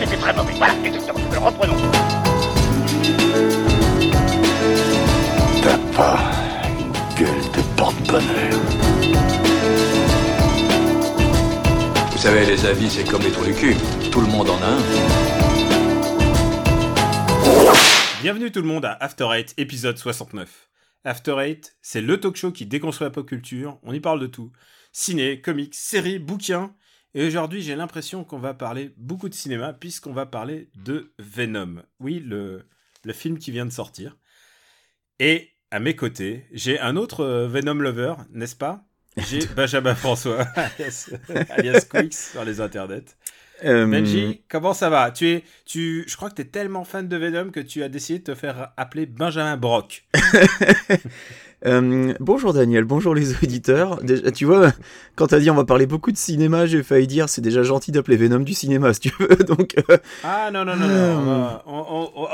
c'était très mauvais. Voilà, exactement. Alors reprenons. T'as pas une gueule de porte-bonheur. Vous savez, les avis, c'est comme les trous du cul. Tout le monde en a un. Bienvenue tout le monde à After Eight, épisode 69. After Eight, c'est le talk show qui déconstruit la pop culture, on y parle de tout. Ciné, comics, séries, bouquins. Et aujourd'hui, j'ai l'impression qu'on va parler beaucoup de cinéma, puisqu'on va parler de Venom. Oui, le, le film qui vient de sortir. Et à mes côtés, j'ai un autre euh, Venom lover, n'est-ce pas? J'ai Benjamin François, alias, alias Quix sur les internets. Euh, Benji, comment ça va? Tu es, tu, je crois que tu es tellement fan de Venom que tu as décidé de te faire appeler Benjamin Brock. euh, bonjour Daniel, bonjour les auditeurs. Déjà, tu vois, quand t'as dit on va parler beaucoup de cinéma, j'ai failli dire c'est déjà gentil d'appeler Venom du cinéma si tu veux. Donc, euh, Ah non, non, non, non. on, va-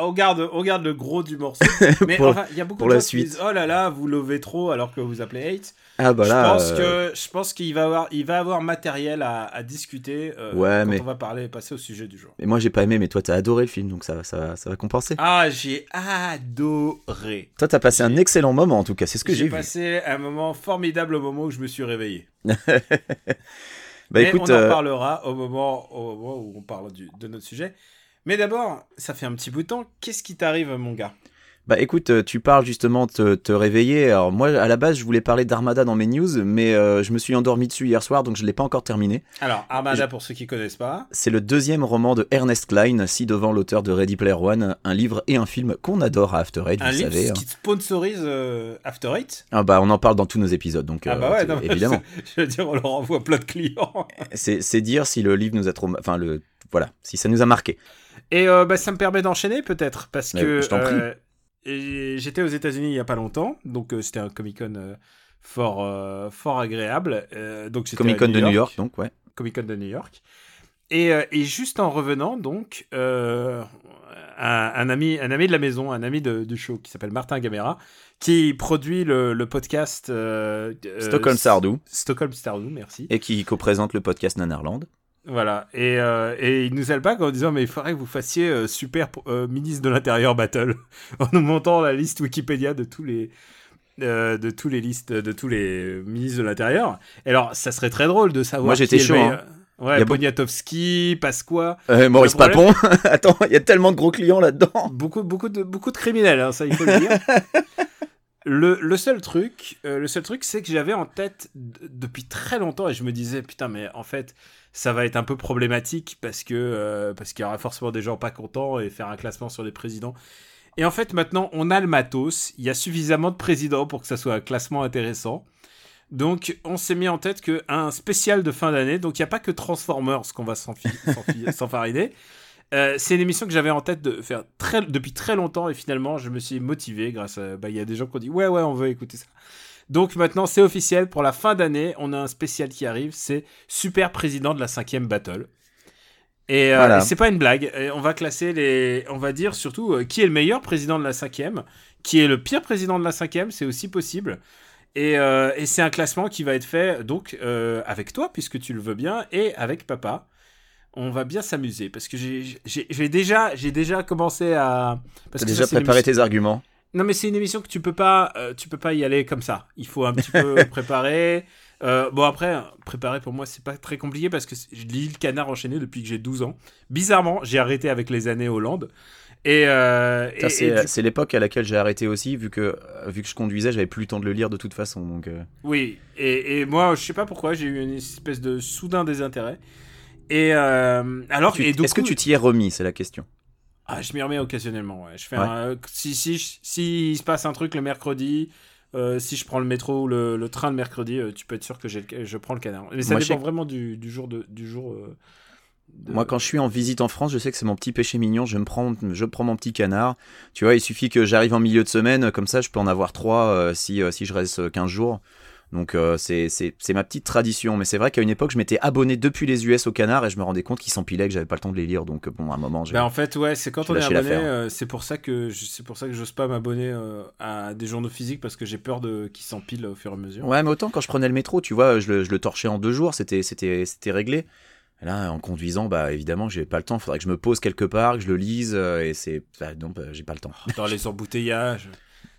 on- garde, on garde le gros du morceau. Mais Pour- enfin, il y a beaucoup pour de la suite. disent Oh là là, vous lovez trop alors que vous appelez hate. Ah bah je pense euh, que je pense qu'il va avoir, il va avoir matériel à, à discuter euh, Ouais, quand mais- on va parler, passer au sujet du jour. Mais moi j'ai pas aimé, mais toi t'as adoré le film, donc ça, va- ça, ça va compenser. Ah, j'ai adoré. Toi t'as passé un excellent moment en tout cas, c'est ce que j'ai J'ai vu. passé un moment formidable au moment où je me suis réveillé. Bah Mais écoute, on en euh, parlera au moment, au moment où on parle du- de notre sujet. Mais d'abord, ça fait un petit bout de temps. Qu'est-ce qui t'arrive, mon gars? Bah écoute, euh, tu parles justement de te, te réveiller. Alors moi à la base je voulais parler d'Armada dans mes news, mais euh, je me suis endormi dessus hier soir, donc je l'ai pas encore terminé. Alors, Armada, pour ceux qui connaissent pas. C'est le deuxième roman de Ernest Klein, ci devant l'auteur de Ready Player One, un livre et un film qu'on adore à After Eight, vous Un livre savez. hein. qui sponsorise euh, After Eight? Ah bah on en parle dans tous nos épisodes, donc Ah euh, bah ouais, non, évidemment. Je veux dire, on leur envoie plein de clients. C'est c'est dire si le livre nous a trop, enfin le, voilà, si ça nous a marqué. Et euh, bah, ça me permet d'enchaîner peut-être parce Mais que je t'en prie. J'étais aux États-Unis il y a pas longtemps, donc euh, c'était un Comic Con euh, fort euh, fort agréable. Donc Comic Con de New York, donc ouais. Comic Con de New York. Et, et juste en revenant, donc, euh, un, un ami, un ami de la maison, un ami de- du show qui s'appelle Martin Gamera, qui produit le, le podcast euh, Stockholm Sardou Stockholm Sardou, merci. et qui co-présente le podcast Nanarland. Voilà. Et, euh, et il nous alpague en disant Mais il faudrait que vous fassiez euh, super euh, ministre de l'Intérieur Battle en nous montant la liste Wikipédia de tous les. de tous les listes de tous les ministres de l'intérieur. Et alors ça serait très drôle de savoir Moi, j'étais chaud, hein. Ouais, Poniatowski, Pasqua, Maurice Papon, attends, il y a tellement de gros clients là-dedans. beaucoup, beaucoup de, beaucoup de criminels, hein, ça il faut le dire. Le, le seul truc, le seul truc, c'est que j'avais en tête depuis très longtemps et je me disais putain mais en fait ça va être un peu problématique parce que euh, parce qu'il y aura forcément des gens pas contents et faire un classement sur les présidents. Et en fait maintenant on a le matos, il y a suffisamment de présidents pour que ça soit un classement intéressant. Donc on s'est mis en tête que un spécial de fin d'année, donc il n'y a pas que Transformers qu'on va s'enfariner. Euh, c'est une émission que j'avais en tête de faire depuis très longtemps et finalement je me suis motivé grâce à... bah, Il y a des gens qui ont dit ouais ouais on veut écouter ça. Donc maintenant c'est officiel, pour la fin d'année on a un spécial qui arrive, c'est Super Président de la cinquième Battle. Et euh, Voilà. c'est pas une blague, Et on va classer les... On va dire surtout euh, qui est le meilleur président de la cinquième, qui est le pire président de la cinquième, c'est aussi possible. Et, euh, et c'est un classement qui va être fait donc avec toi, puisque tu le veux bien, et avec papa. On va bien s'amuser parce que j'ai- déjà, déjà commencé à. Parce que déjà ça, préparé tes arguments. Non, mais c'est une émission que tu peux pas, euh, tu peux pas y aller comme ça. Il faut un petit peu préparer. Euh, bon après, préparer pour moi c'est pas très compliqué parce que je lis le canard enchaîné depuis que j'ai 12 ans. Bizarrement, j'ai arrêté avec les années Hollande. Et, euh, et- c'est du l'époque à laquelle j'ai arrêté aussi, vu que, vu que je conduisais, j'avais plus le temps de le lire de toute façon. Donc, euh, Oui, et, et moi, je sais pas pourquoi, j'ai eu une espèce de soudain désintérêt. Et euh, alors, Est-ce que tu t'y es remis C'est la question. Ah, je m'y remets occasionnellement. Ouais. Je fais Ouais. un- si, si, si, il se passe un truc le mercredi, euh, si je prends le métro ou le, le train le mercredi, euh, tu peux être sûr que le- je prends le canard. Mais ça Moi, dépend vraiment du, du jour de, du jour. euh, de- Moi, quand je suis en visite en France, je sais que c'est mon petit péché mignon. Je me prends, je prends mon petit canard. Tu vois, il suffit que j'arrive en milieu de semaine, comme ça, je peux en avoir trois euh, si, euh, si je reste euh, 15 jours. Donc euh, c'est c'est- c'est ma petite tradition. Mais c'est vrai qu'à une époque, je m'étais abonné depuis les US au canard et je me rendais compte qu'ils s'empilaient, que j'avais pas le temps de les lire. Donc bon, à un moment, j'ai. Ben, en fait, ouais, c'est quand on est abonné, euh, c'est pour ça que c'est pour ça que j'ose pas m'abonner euh, à des journaux physiques parce que j'ai peur de qu'ils s'empilent au fur et à mesure. Ouais, mais autant quand je prenais le métro, tu vois, je le, je le torchais en deux jours, c'était c'était c'était réglé. Là, en conduisant, bah évidemment, j'ai pas le temps. Faudrait que je me pose quelque part, que je le lise, euh, et c'est bah, non, bah, j'ai pas le temps. Dans les embouteillages.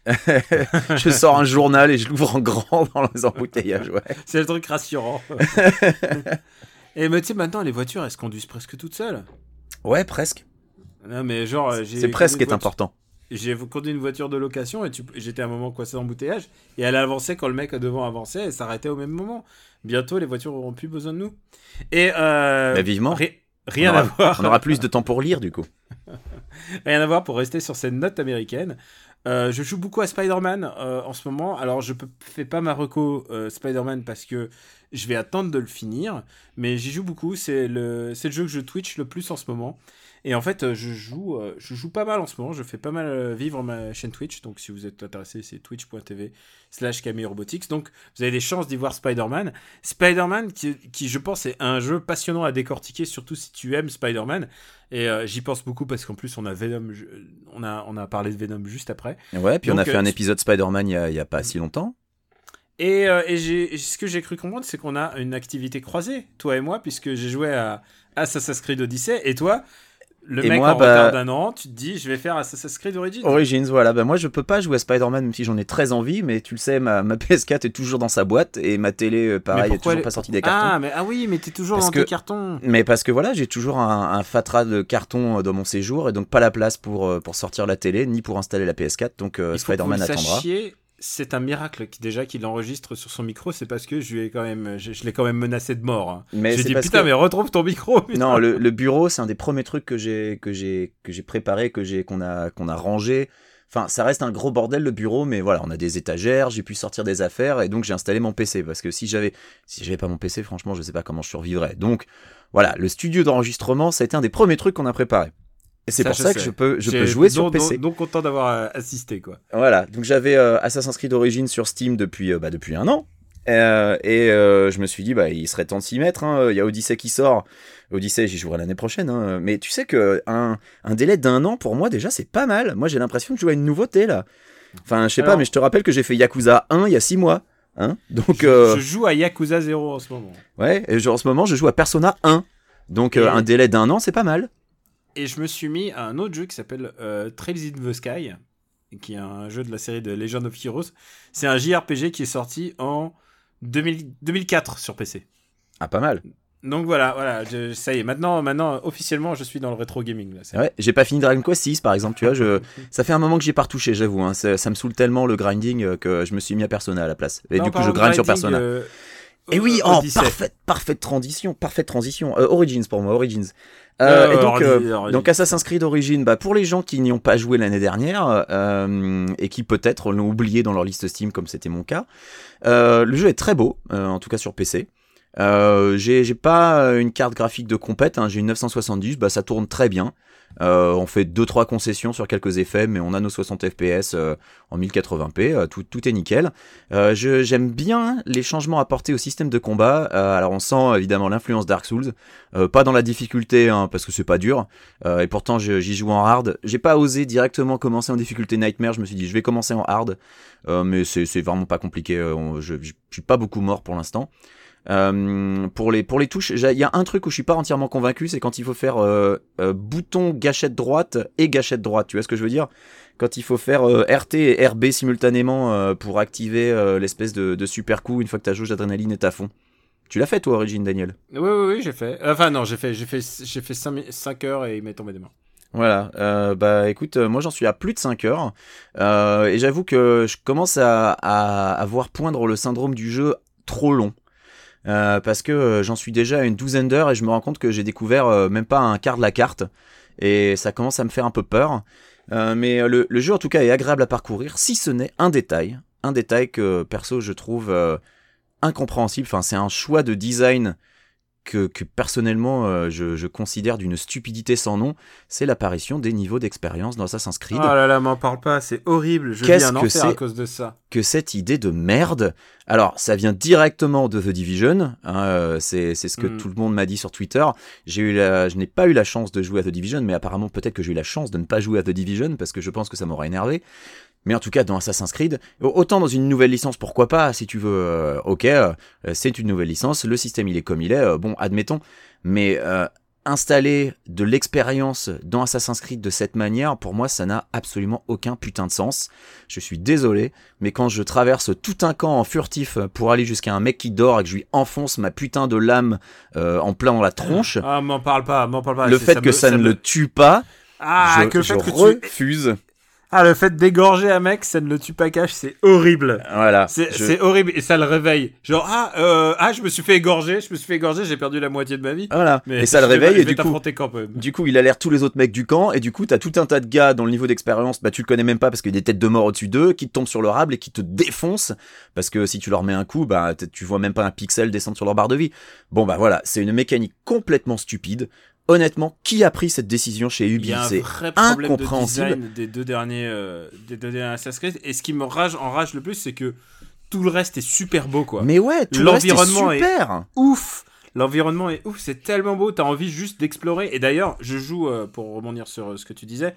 je sors un journal et je l'ouvre en grand dans les embouteillages. Ouais. C'est le truc rassurant. et mais tu sais, maintenant, les voitures, elles se conduisent presque toutes seules. Ouais, presque. Non, mais genre, C'est presque conduit est important. J'ai conduit une voiture de location et tu- j'étais à un moment coincé dans l'embouteillage et elle avançait quand le mec devant avançait et s'arrêtait au même moment. Bientôt, les voitures auront plus besoin de nous. Et euh, vivement. ri- rien aura, à voir. On aura plus de temps pour lire du coup. Rien à voir pour rester sur cette note américaine. Euh, je joue beaucoup à Spider-Man euh, en ce moment. Alors, je ne fais pas ma reco euh, Spider-Man parce que je vais attendre de le finir. Mais j'y joue beaucoup. C'est le, c'est le jeu que je Twitch le plus en ce moment. Et en fait, euh, je joue, euh, je joue pas mal en ce moment. Je fais pas mal euh, vivre ma chaîne Twitch. Donc, si vous êtes intéressé, c'est twitch.tv slash Robotics. Donc, vous avez des chances d'y voir Spider-Man. Spider-Man, qui, qui, je pense, est un jeu passionnant à décortiquer, surtout si tu aimes Spider-Man. Et euh, j'y pense beaucoup parce qu'en plus, on a Venom, on a, on a parlé de Venom juste après. Ouais, puis on a fait euh, un épisode Spider-Man il y a, pas si longtemps. Et, euh, et ce que j'ai cru comprendre, c'est qu'on a une activité croisée, toi et moi, puisque j'ai joué à Assassin's Creed Odyssey, et toi, le Et mec moi, en bah- retard d'un an, tu te dis, je vais faire Assassin's Creed Origins. Origins, voilà. Bah, moi, je peux pas jouer à Spider-Man même si j'en ai très envie, mais tu le sais, ma, ma PS4 est toujours dans sa boîte et ma télé, euh, pareil, est toujours elle- pas sortie des cartons. Ah, mais ah oui, mais t'es toujours Parce dans que- tes cartons. Mais parce que voilà, j'ai toujours un, un fatras de carton euh, dans mon séjour et donc pas la place pour, euh, pour sortir la télé ni pour installer la PS4. Donc euh, Spider-Man attendra. sachiez, c'est un miracle qui, déjà qu'il enregistre sur son micro, c'est parce que je lui ai quand même, je, je l'ai quand même menacé de mort. hein. Mais J'ai dit putain, que- mais retrouve ton micro. putain. Non, le, le bureau, c'est un des premiers trucs que j'ai que j'ai que j'ai préparé, que j'ai qu'on a qu'on a rangé. Enfin, ça reste un gros bordel le bureau, mais voilà, on a des étagères, j'ai pu sortir des affaires et donc j'ai installé mon PC parce que si j'avais si j'avais pas mon PC, franchement, je sais pas comment je survivrais. Donc voilà, le studio d'enregistrement, ça a été un des premiers trucs qu'on a préparé. Et c'est pour je ça que je peux je J'ai- peux jouer sur PC. Donc, donc content d'avoir euh, assisté, quoi. Voilà, donc j'avais euh, Assassin's Creed Origins sur Steam depuis, euh, bah, depuis un an. Euh, et je me suis dit, bah, il serait temps de s'y mettre. hein. Il y a Odyssey qui sort. Odyssey, j'y jouerai l'année prochaine. hein. Mais tu sais que un, un délai d'un an, pour moi, déjà, c'est pas mal. Moi, j'ai l'impression de jouer à une nouveauté, là. Enfin, je sais pas, mais je te rappelle que j'ai fait Yakuza 1 il y a 6 mois. Hein donc, Je, je joue à Yakuza 0 en ce moment. ouais, et je- en ce moment, je joue à Persona 1. Donc, Et- un délai d'un an, c'est pas mal. Et je me suis mis à un autre jeu qui s'appelle euh, Trails in the Sky, qui est un jeu de la série de Legend of Heroes. C'est un JRPG qui est sorti en 2000 2004 sur PC. Ah, pas mal. Donc voilà, voilà, je- ça y est. Maintenant, maintenant, officiellement, je suis dans le rétro gaming. Là, Ouais, j'ai pas fini Dragon Quest 6 par exemple, tu vois, je... ça fait un moment que j'y ai pas retouché, j'avoue, hein. ça, ça me saoule tellement le grinding euh, que je me suis mis à Persona à la place. Et Non, du coup, je grind sur Persona. euh, Et oui, euh, oh, Odyssey. parfaite, parfaite transition, parfaite transition. Euh, Origins pour moi, Origins. Euh, et donc, euh, donc Assassin's Creed Origins, bah, pour les gens qui n'y ont pas joué l'année dernière et qui peut-être l'ont oublié dans leur liste Steam comme c'était mon cas, le jeu est très beau, en tout cas sur PC. J'ai j'ai pas une carte graphique de compète, hein, j'ai une 970, bah ça tourne très bien. Euh, on fait deux trois concessions sur quelques effets, mais on a nos 60 FPS euh, en 1080p, euh, tout, tout est nickel. J'aime bien les changements apportés au système de combat. Alors on sent évidemment l'influence Dark Souls, pas dans la difficulté hein, parce que c'est pas dur. Et pourtant j'y joue en hard. J'ai pas osé directement commencer en difficulté Nightmare. Je me suis dit je vais commencer en hard, mais c'est vraiment pas compliqué. Je, je suis pas beaucoup mort pour l'instant. Euh, pour les pour les touches, il y a un truc où je suis pas entièrement convaincu, c'est quand il faut faire euh, euh, bouton gâchette droite et gâchette droite. Tu vois ce que je veux dire? Quand il faut faire RT et RB simultanément pour activer l'espèce de, de super coup une fois que ta jauge d'adrénaline est à fond. Tu l'as fait toi, Origin Daniel? Oui, oui, oui, j'ai fait. Enfin, non, j'ai fait, j'ai fait, j'ai fait 5, heures et il m'est tombé des mains. Voilà, euh, bah écoute, euh, moi j'en suis à plus de 5 heures, euh, et j'avoue que je commence à, à, à voir poindre le syndrome du jeu trop long. Euh, parce que euh, j'en suis déjà à une douzaine d'heures et je me rends compte que j'ai découvert euh, même pas un quart de la carte et ça commence à me faire un peu peur. Mais le, jeu en tout cas est agréable à parcourir si ce n'est un détail, un détail que perso je trouve incompréhensible. Enfin c'est un choix de design que, que personnellement euh, je, je considère d'une stupidité sans nom, c'est l'apparition des niveaux d'expérience dans Assassin's Creed. Oh là là, m'en parle pas, c'est horrible. Je vis Qu'est-ce un que enfer à c'est cause de ça. que cette idée de merde? Alors, ça vient directement de The Division. hein, euh, c'est c'est ce que Mm. tout le monde m'a dit sur Twitter. J'ai eu la, je n'ai pas eu la chance de jouer à The Division, mais apparemment peut-être que j'ai eu la chance de ne pas jouer à The Division parce que je pense que ça m'aurait énervé. Mais en tout cas, dans Assassin's Creed, autant dans une nouvelle licence, pourquoi pas, si tu veux, euh, ok, euh, c'est une nouvelle licence, le système il est comme il est, euh, bon, admettons. Mais euh, installer de l'expérience dans Assassin's Creed de cette manière, pour moi, ça n'a absolument aucun putain de sens. Je suis désolé, mais quand je traverse tout un camp en furtif pour aller jusqu'à un mec qui dort et que je lui enfonce ma putain de lame euh, en plein dans la tronche, Ah, m'en parle pas, m'en parle pas. le fait que me- ça, ne me- le tue pas, Ah, je, que le je fait que tu. Ah, le fait d'égorger un mec, ça ne le tue pas cache, c'est horrible. Voilà. C'est je- horrible et ça le réveille. Genre, ah, euh, ah, je me suis fait égorger, je me suis fait égorger, j'ai perdu la moitié de ma vie. Voilà. Mais et ça le réveille et du coup, t'affronter quand même. Du coup, il a l'air tous les autres mecs du camp, et du coup, t'as tout un tas de gars dont le niveau d'expérience, bah, tu le connais même pas parce qu'il y a des têtes de mort au-dessus d'eux, qui te tombent sur leur rable et qui te défoncent, parce que si tu leur mets un coup, bah, tu vois même pas un pixel descendre sur leur barre de vie. Bon, bah voilà, c'est une mécanique complètement stupide. Honnêtement, qui a pris cette décision chez Ubi C'est problème de incompréhensible. design des deux derniers, euh, des deux derniers Assassin's Creed. Et ce qui me rage, enrage le plus, c'est que tout le reste est super beau, quoi. Mais ouais, tout le reste est L'environnement est- super. ouf L'environnement est ouf, c'est tellement beau, t'as envie juste d'explorer. Et d'ailleurs, je joue, euh, pour rebondir sur euh, ce que tu disais,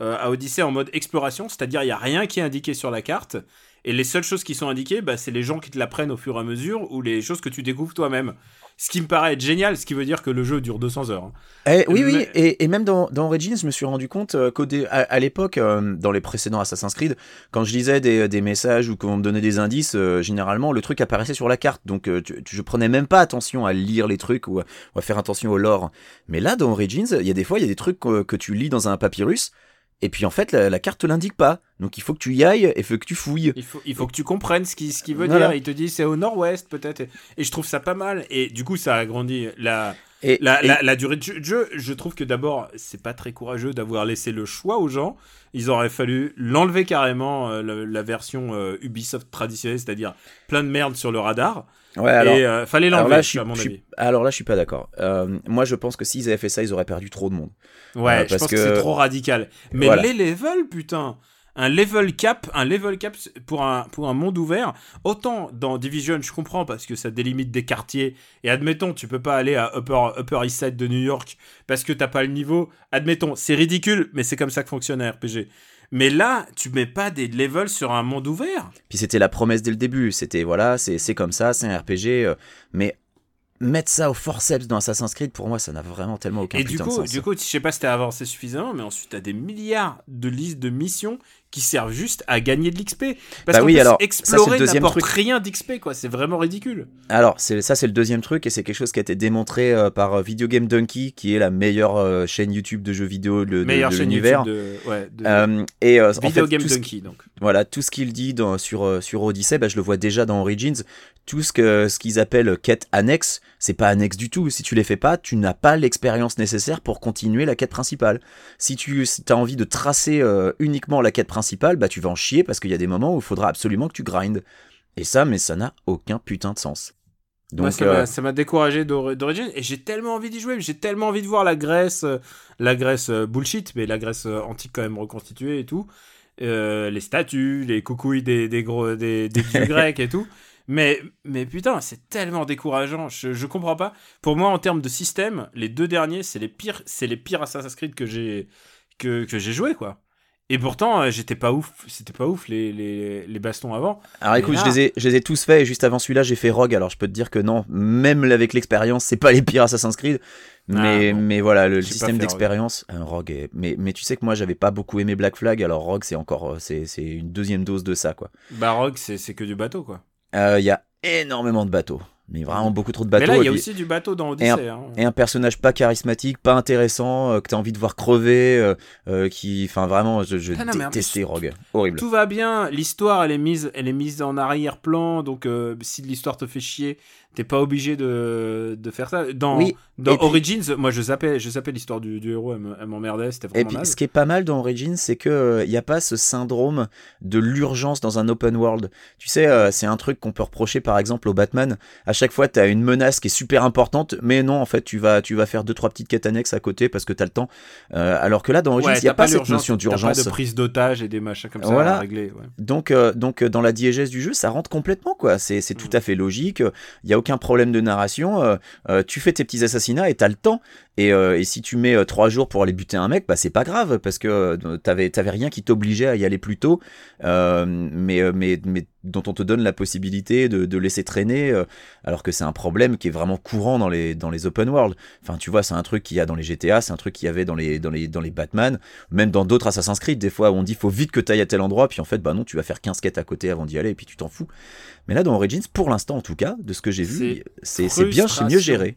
euh, à Odyssey en mode exploration, c'est-à-dire il n'y a rien qui est indiqué sur la carte. Et les seules choses qui sont indiquées, bah, c'est les gens qui te l'apprennent au fur et à mesure ou les choses que tu découvres toi-même. Ce qui me paraît être génial, ce qui veut dire que le jeu dure 200 heures. hein. Eh, oui, oui, Mais- et, et même dans, dans Origins, je me suis rendu compte euh, dé- à, à l'époque, euh, dans les précédents Assassin's Creed, quand je lisais des, des messages ou qu'on me donnait des indices, euh, généralement le truc apparaissait sur la carte, donc euh, tu- tu- je prenais même pas attention à lire les trucs ou à, ou à faire attention au lore. Mais là, dans Origins, il y a des fois, il y a des trucs que, que tu lis dans un papyrus, et puis en fait, la, la carte te l'indique pas. Donc il faut que tu y ailles et faut que tu fouilles. Il faut, il faut que tu comprennes ce qu'il ce qu'il veut Voilà. dire. Il te dit c'est au nord-ouest peut-être. Et, et je trouve ça pas mal. Et du coup, ça agrandit la, Et, la, et- la, la durée de jeu-. Je trouve que d'abord, c'est pas très courageux d'avoir laissé le choix aux gens. Ils auraient fallu l'enlever carrément, euh, la, la version euh, Ubisoft traditionnelle, c'est-à-dire plein de merde sur le radar. ouais, alors, et euh, fallait l'enlever, à mon suis- avis. alors là, je suis pas d'accord. Euh, moi, je pense que s'ils avaient fait ça, ils auraient perdu trop de monde. Ouais, euh, je parce pense que, que- c'est trop radical. Mais Voilà. les levels, putain. Un level cap, un level cap pour un, pour un monde ouvert. Autant dans Division, je comprends parce que ça délimite des quartiers. Et admettons, tu peux pas aller à Upper, Upper East Side de New York parce que t'as pas le niveau. Admettons, c'est ridicule, mais c'est comme ça que fonctionne un RPG. Mais là, tu mets pas des levels sur un monde ouvert. Puis c'était la promesse dès le début. C'était voilà, c'est comme ça, c'est un RPG. euh, mais mettre ça au forceps dans Assassin's Creed, pour moi, ça n'a vraiment tellement aucun et du putain coup, de sens. du coup, je sais pas si t'as avancé suffisamment, mais ensuite t'as des milliards de listes de missions qui servent juste à gagner de l'XP. Parce Bah qu'en oui, alors, le explorer n'apporte rien d'XP, quoi. C'est vraiment ridicule. Alors, c'est ça, c'est le deuxième truc, et c'est quelque chose qui a été démontré euh, par euh, Video Game Donkey, qui est la meilleure euh, chaîne YouTube de jeux vidéo de, de- de l'univers. De, ouais, de Euh, et euh, en Video fait, Game tout ce Donkey, donc. Voilà, tout ce qu'il dit dans, sur, sur Odyssey, bah, je le vois déjà dans Origins. Tout ce que ce qu'ils appellent quête annexe, c'est pas annexe du tout. Si tu les fais pas, tu n'as pas l'expérience nécessaire pour continuer la quête principale. Si tu as envie de tracer euh, uniquement la quête principale, bah tu vas en chier parce qu'il y a des moments où il faudra absolument que tu grindes. Et ça, mais ça n'a aucun putain de sens. Donc, ça euh, m'a- ça m'a découragé d'or- d'origine et j'ai tellement envie d'y jouer, j'ai tellement envie de voir la Grèce, euh, la Grèce bullshit, mais la Grèce antique quand même reconstituée et tout, Euh, les statues, les coucouilles des, des gros des, des dieux grecs et tout. Mais, mais putain, c'est tellement décourageant. Je, je comprends pas. Pour moi, en termes de système, les deux derniers, c'est les pires, c'est les pires Assassin's Creed que j'ai que, que j'ai joué quoi. Et pourtant, euh, j'étais pas ouf. C'était pas ouf les, les, les bastons avant. Alors écoute, là- je les, ai, je les ai tous faits et juste avant celui-là, j'ai fait Rogue. Alors je peux te dire que non, même avec l'expérience, c'est pas les pires Assassin's Creed. Mais, Ah, bon. mais voilà, le système Rogue. d'expérience, un Rogue. est- Mais, mais tu sais que moi, j'avais pas beaucoup aimé Black Flag. Alors Rogue, c'est encore, euh, c'est, c'est une deuxième dose de ça, quoi. Baroque, c'est c'est que du bateau quoi. Euh, Il y a énormément de bateaux, mais vraiment beaucoup trop de bateaux. mais là, il y a puis- aussi du bateau dans Odyssey. hein. et un personnage pas charismatique, pas intéressant, euh, que t'as envie de voir crever, euh, euh, qui, enfin vraiment, je, je Ah détestais Rogue, horrible. Tout va bien, l'histoire elle est mise, elle est mise en arrière-plan, donc euh, si l'histoire te fait chier, t'es pas obligé de, de faire ça. Dans, Oui, dans et puis- Origins, moi je zappais, je zappais l'histoire du, du héros, elle me- elle m'emmerdait, c'était Et vraiment puis, naze. ce qui est pas mal dans Origins, c'est que il n'y a pas ce syndrome de l'urgence dans un open world. Tu sais, euh, c'est un truc qu'on peut reprocher par exemple au Batman. À chaque fois, tu as une menace qui est super importante, mais non, en fait, tu vas, tu vas faire deux trois petites quêtes annexes à côté parce que tu as le temps. Euh, alors que là, dans Origins, il Ouais, n'y a t'as pas, cette notion t'as d'urgence. pas de prise d'otage et des machins comme ça Voilà. à régler. ouais. Donc, euh, donc euh, dans la diégèse du jeu, ça rentre complètement quoi. C'est c'est tout Mm. à fait logique. Il y a aucun problème de narration. euh, euh, tu fais tes petits assassinats et t'as le temps. Et, euh, et si tu mets euh, trois jours pour aller buter un mec, bah c'est pas grave parce que euh, t'avais t'avais rien qui t'obligeait à y aller plus tôt. Euh, mais euh, mais mais dont on te donne la possibilité de, de laisser traîner, euh, alors que c'est un problème qui est vraiment courant dans les dans les open world. Enfin, tu vois, c'est un truc qu'il y a dans les GTA, c'est un truc qu'il y avait dans les dans les dans les Batman, même dans d'autres Assassin's Creed. Des fois, on dit faut vite que t'ailles à tel endroit, puis en fait, bah non, tu vas faire 15 quêtes à côté avant d'y aller, et puis tu t'en fous. Mais là, dans Origins, pour l'instant, en tout cas, de ce que j'ai vu, c'est c'est bien, mieux géré.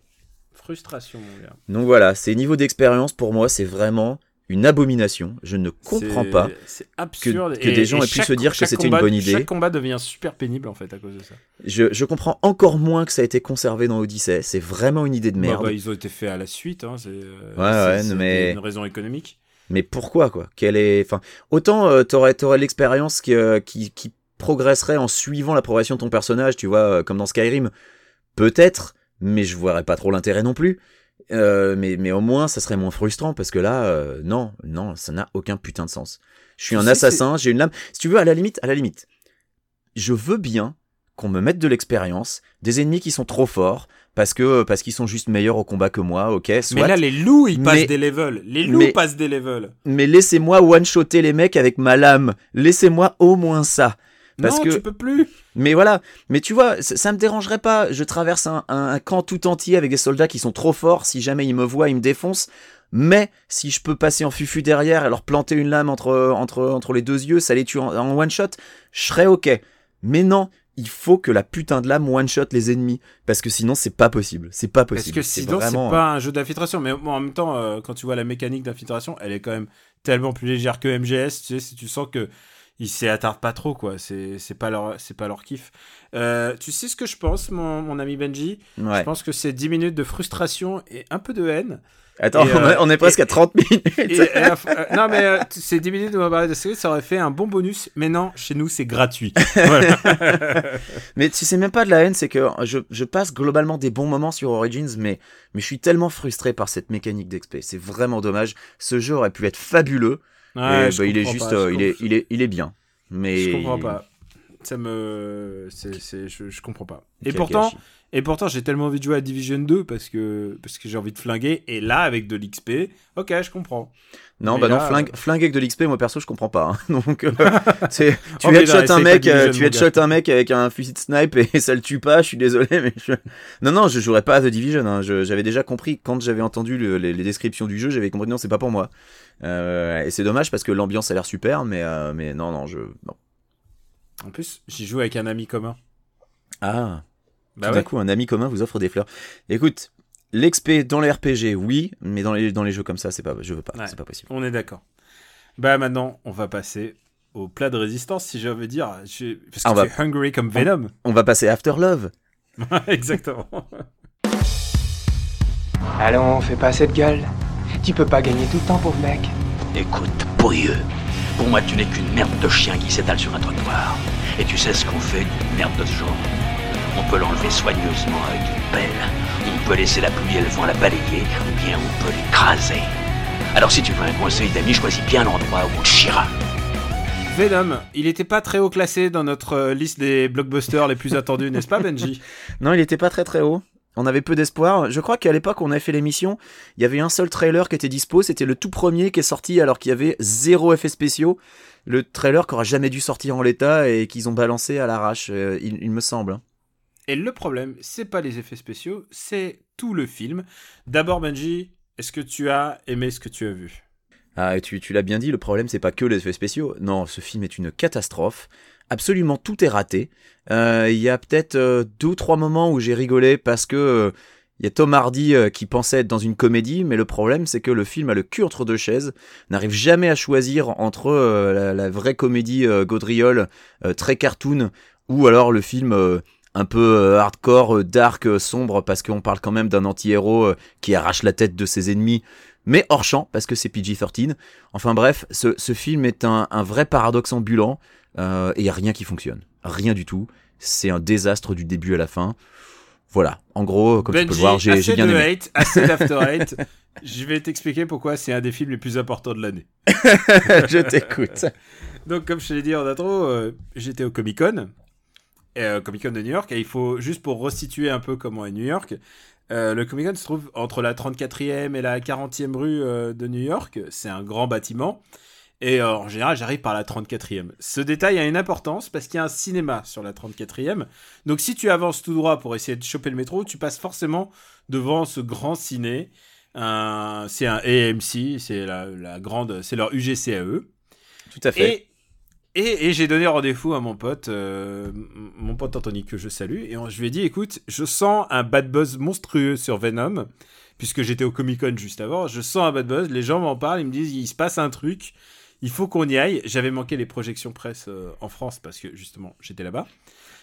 Frustration, mon gars. Donc voilà, c'est niveau d'expérience pour moi, c'est vraiment une abomination. Je ne comprends pas. Absurde. que des gens aient pu se dire que c'était une bonne idée. Chaque combat devient super pénible en fait à cause de ça. Je, je comprends encore moins que ça a été conservé dans Odyssey. C'est vraiment une idée de Bah, merde. bah, ils ont été faits à la suite. Hein, c'est euh, Ouais, c'est- ouais, mais- une raison économique. Mais pourquoi quoi? Quelle est enfin autant euh, t'aurais t'aurais l'expérience qui, euh, qui qui progresserait en suivant la progression de ton personnage, tu vois, euh, comme dans Skyrim. Peut-être, mais je verrais pas trop l'intérêt non plus. Euh, mais mais au moins ça serait moins frustrant parce que là euh, non non ça n'a aucun putain de sens. Je suis Tu un sais, assassin, j'ai une lame. Si tu veux à la limite à la limite, je veux bien qu'on me mette de l'expérience, des ennemis qui sont trop forts parce que parce qu'ils sont juste meilleurs au combat que moi, ok. Soit. Mais là, les loups, ils passent des levels. Les loups mais- passent des levels. mais laissez-moi one-shotter les mecs avec ma lame. Laissez-moi au moins ça. Parce non, que- tu peux plus. Mais voilà, mais tu vois, ça, ça me dérangerait pas. Je traverse un, un- un camp tout entier avec des soldats qui sont trop forts. Si jamais ils me voient, ils me défoncent. Mais si je peux passer en fufu derrière et leur planter une lame entre, entre, entre les deux yeux, ça les tue en, en one shot, je serais ok. Mais non, il faut que la putain de lame one shot les ennemis. Parce que sinon, c'est pas possible. C'est pas Parce possible. que C'est sinon, c'est vraiment- pas un jeu d'infiltration. Mais bon, en même temps, euh, quand tu vois la mécanique d'infiltration, elle est quand même tellement plus légère que MGS. Tu sais, si tu sens que ils s'y attardent pas trop, quoi. C'est c'est pas leur c'est pas leur kiff. Euh, tu sais ce que je pense, mon, mon ami Benji? Ouais. Je pense que c'est 10 minutes de frustration et un peu de haine. Attends, Et, on, euh, est- on est presque et- à 30 minutes. Et, euh, non, mais euh, t- ces 10 minutes on va parler de série, ça aurait fait un bon bonus. Mais non, chez nous, c'est gratuit. Voilà. Mais tu sais même pas de la haine, c'est que je, je passe globalement des bons moments sur Origins, mais, mais je suis tellement frustré par cette mécanique d'XP. C'est vraiment dommage. Ce jeu aurait pu être fabuleux. Ouais, et je bah, il est juste, pas, euh, il, est, il, est, il est bien. Mais Je comprends pas. Ça me. c'est c'est- je, je comprends pas. Et Kakashi. pourtant, et pourtant j'ai tellement envie de jouer à Division 2 parce que, parce que j'ai envie de flinguer. Et là, avec de l'XP, ok, je comprends. Non, Mais bah non, flingue, flingue avec de l'XP, moi perso, je comprends pas. hein. Donc, euh, tu Oh, là, headshot un mec, Division, euh, tu headshot un mec avec un fusil de snipe et ça le tue pas. Je suis désolé, mais je... non, non, je jouerais pas à The Division. hein. J'avais déjà compris quand j'avais entendu le- les, les descriptions du jeu, j'avais compris non, c'est pas pour moi. Euh, et c'est dommage parce que l'ambiance a l'air super, mais euh, mais non, non, je non. En plus, j'y joue avec un ami commun. Ah. Bah Tout ouais. d'un coup, un ami commun vous offre des fleurs. Écoute, l'XP dans les RPG, oui, mais dans les, dans les jeux comme ça, c'est pas, je veux pas, Ouais. c'est pas possible. On est d'accord. Bah maintenant, on va passer au plat de résistance, si envie de dire. Je- Parce que Ah, on tu es hungry comme Venom. On va passer à After Love. Exactement. Allons, fais pas cette gueule. Tu peux pas gagner tout le temps, pauvre mec. Écoute, pourrieux. Pour moi, tu n'es qu'une merde de chien qui s'étale sur un trottoir. Et tu sais ce qu'on fait d'une merde de ce genre? On peut l'enlever soigneusement avec une pelle. On peut laisser la pluie et le vent la balayer, ou bien on peut l'écraser. Alors si tu veux un conseil d'ami, choisis bien l'endroit où on te chiera. Venom, il était pas très haut classé dans notre euh, liste des blockbusters les plus attendus, n'est-ce pas, Benji? Non, il était pas très très haut. On avait peu d'espoir. Je crois qu'à l'époque, on avait fait l'émission. Il y avait un seul trailer qui était dispo. C'était le tout premier qui est sorti alors qu'il y avait zéro effets spéciaux. Le trailer qui aurait jamais dû sortir en l'état et qu'ils ont balancé à l'arrache, euh, il, il me semble. hein. Et le problème, c'est pas les effets spéciaux, c'est tout le film. D'abord, Benji, est-ce que tu as aimé ce que tu as vu? Ah, et tu, tu l'as bien dit, le problème, c'est pas que les effets spéciaux. Non, ce film est une catastrophe. Absolument tout est raté. Euh, Il y a peut-être euh, deux ou trois moments où j'ai rigolé parce que euh, il y a Tom Hardy qui pensait être dans une comédie, mais le problème, c'est que le film a le cul entre deux chaises, n'arrive jamais à choisir entre la, vraie comédie gaudriole, très cartoon, ou alors le film un peu hardcore, dark, sombre, parce qu'on parle quand même d'un anti-héros qui arrache la tête de ses ennemis, mais hors champ, parce que c'est PG-13. Enfin bref, ce, film est un vrai paradoxe ambulant, euh, et il n'y a rien qui fonctionne. Rien du tout. C'est un désastre du début à la fin. Voilà, en gros, comme tu peux Benji, le voir, j'ai bien de aimé. hate, assez d'after hate. Je vais t'expliquer pourquoi c'est un des films les plus importants de l'année. je t'écoute. Donc, comme je te l'ai dit en intro, euh, j'étais au Comic Con, euh, Comic Con de New York, et il faut juste pour resituer un peu comment est New York. euh, le Comic Con se trouve entre la 34e et la 40e rue de New York. C'est un grand bâtiment. Et euh, en général, j'arrive par la 34e. Ce détail a une importance parce qu'il y a un cinéma sur la 34e. Donc si tu avances tout droit pour essayer de choper le métro, tu passes forcément devant ce grand ciné. Un- c'est un AMC, c'est la, la grande, c'est leur UGC à eux. Tout à fait. Et, et, et j'ai donné rendez-vous à mon pote, euh, mon pote Anthony que je salue, et on- je lui ai dit, écoute, je sens un bad buzz monstrueux sur Venom, puisque j'étais au Comic Con juste avant, je sens un bad buzz, les gens m'en parlent, ils me disent, il se passe un truc, il faut qu'on y aille. J'avais manqué les projections presse euh, en France, parce que justement, j'étais là-bas.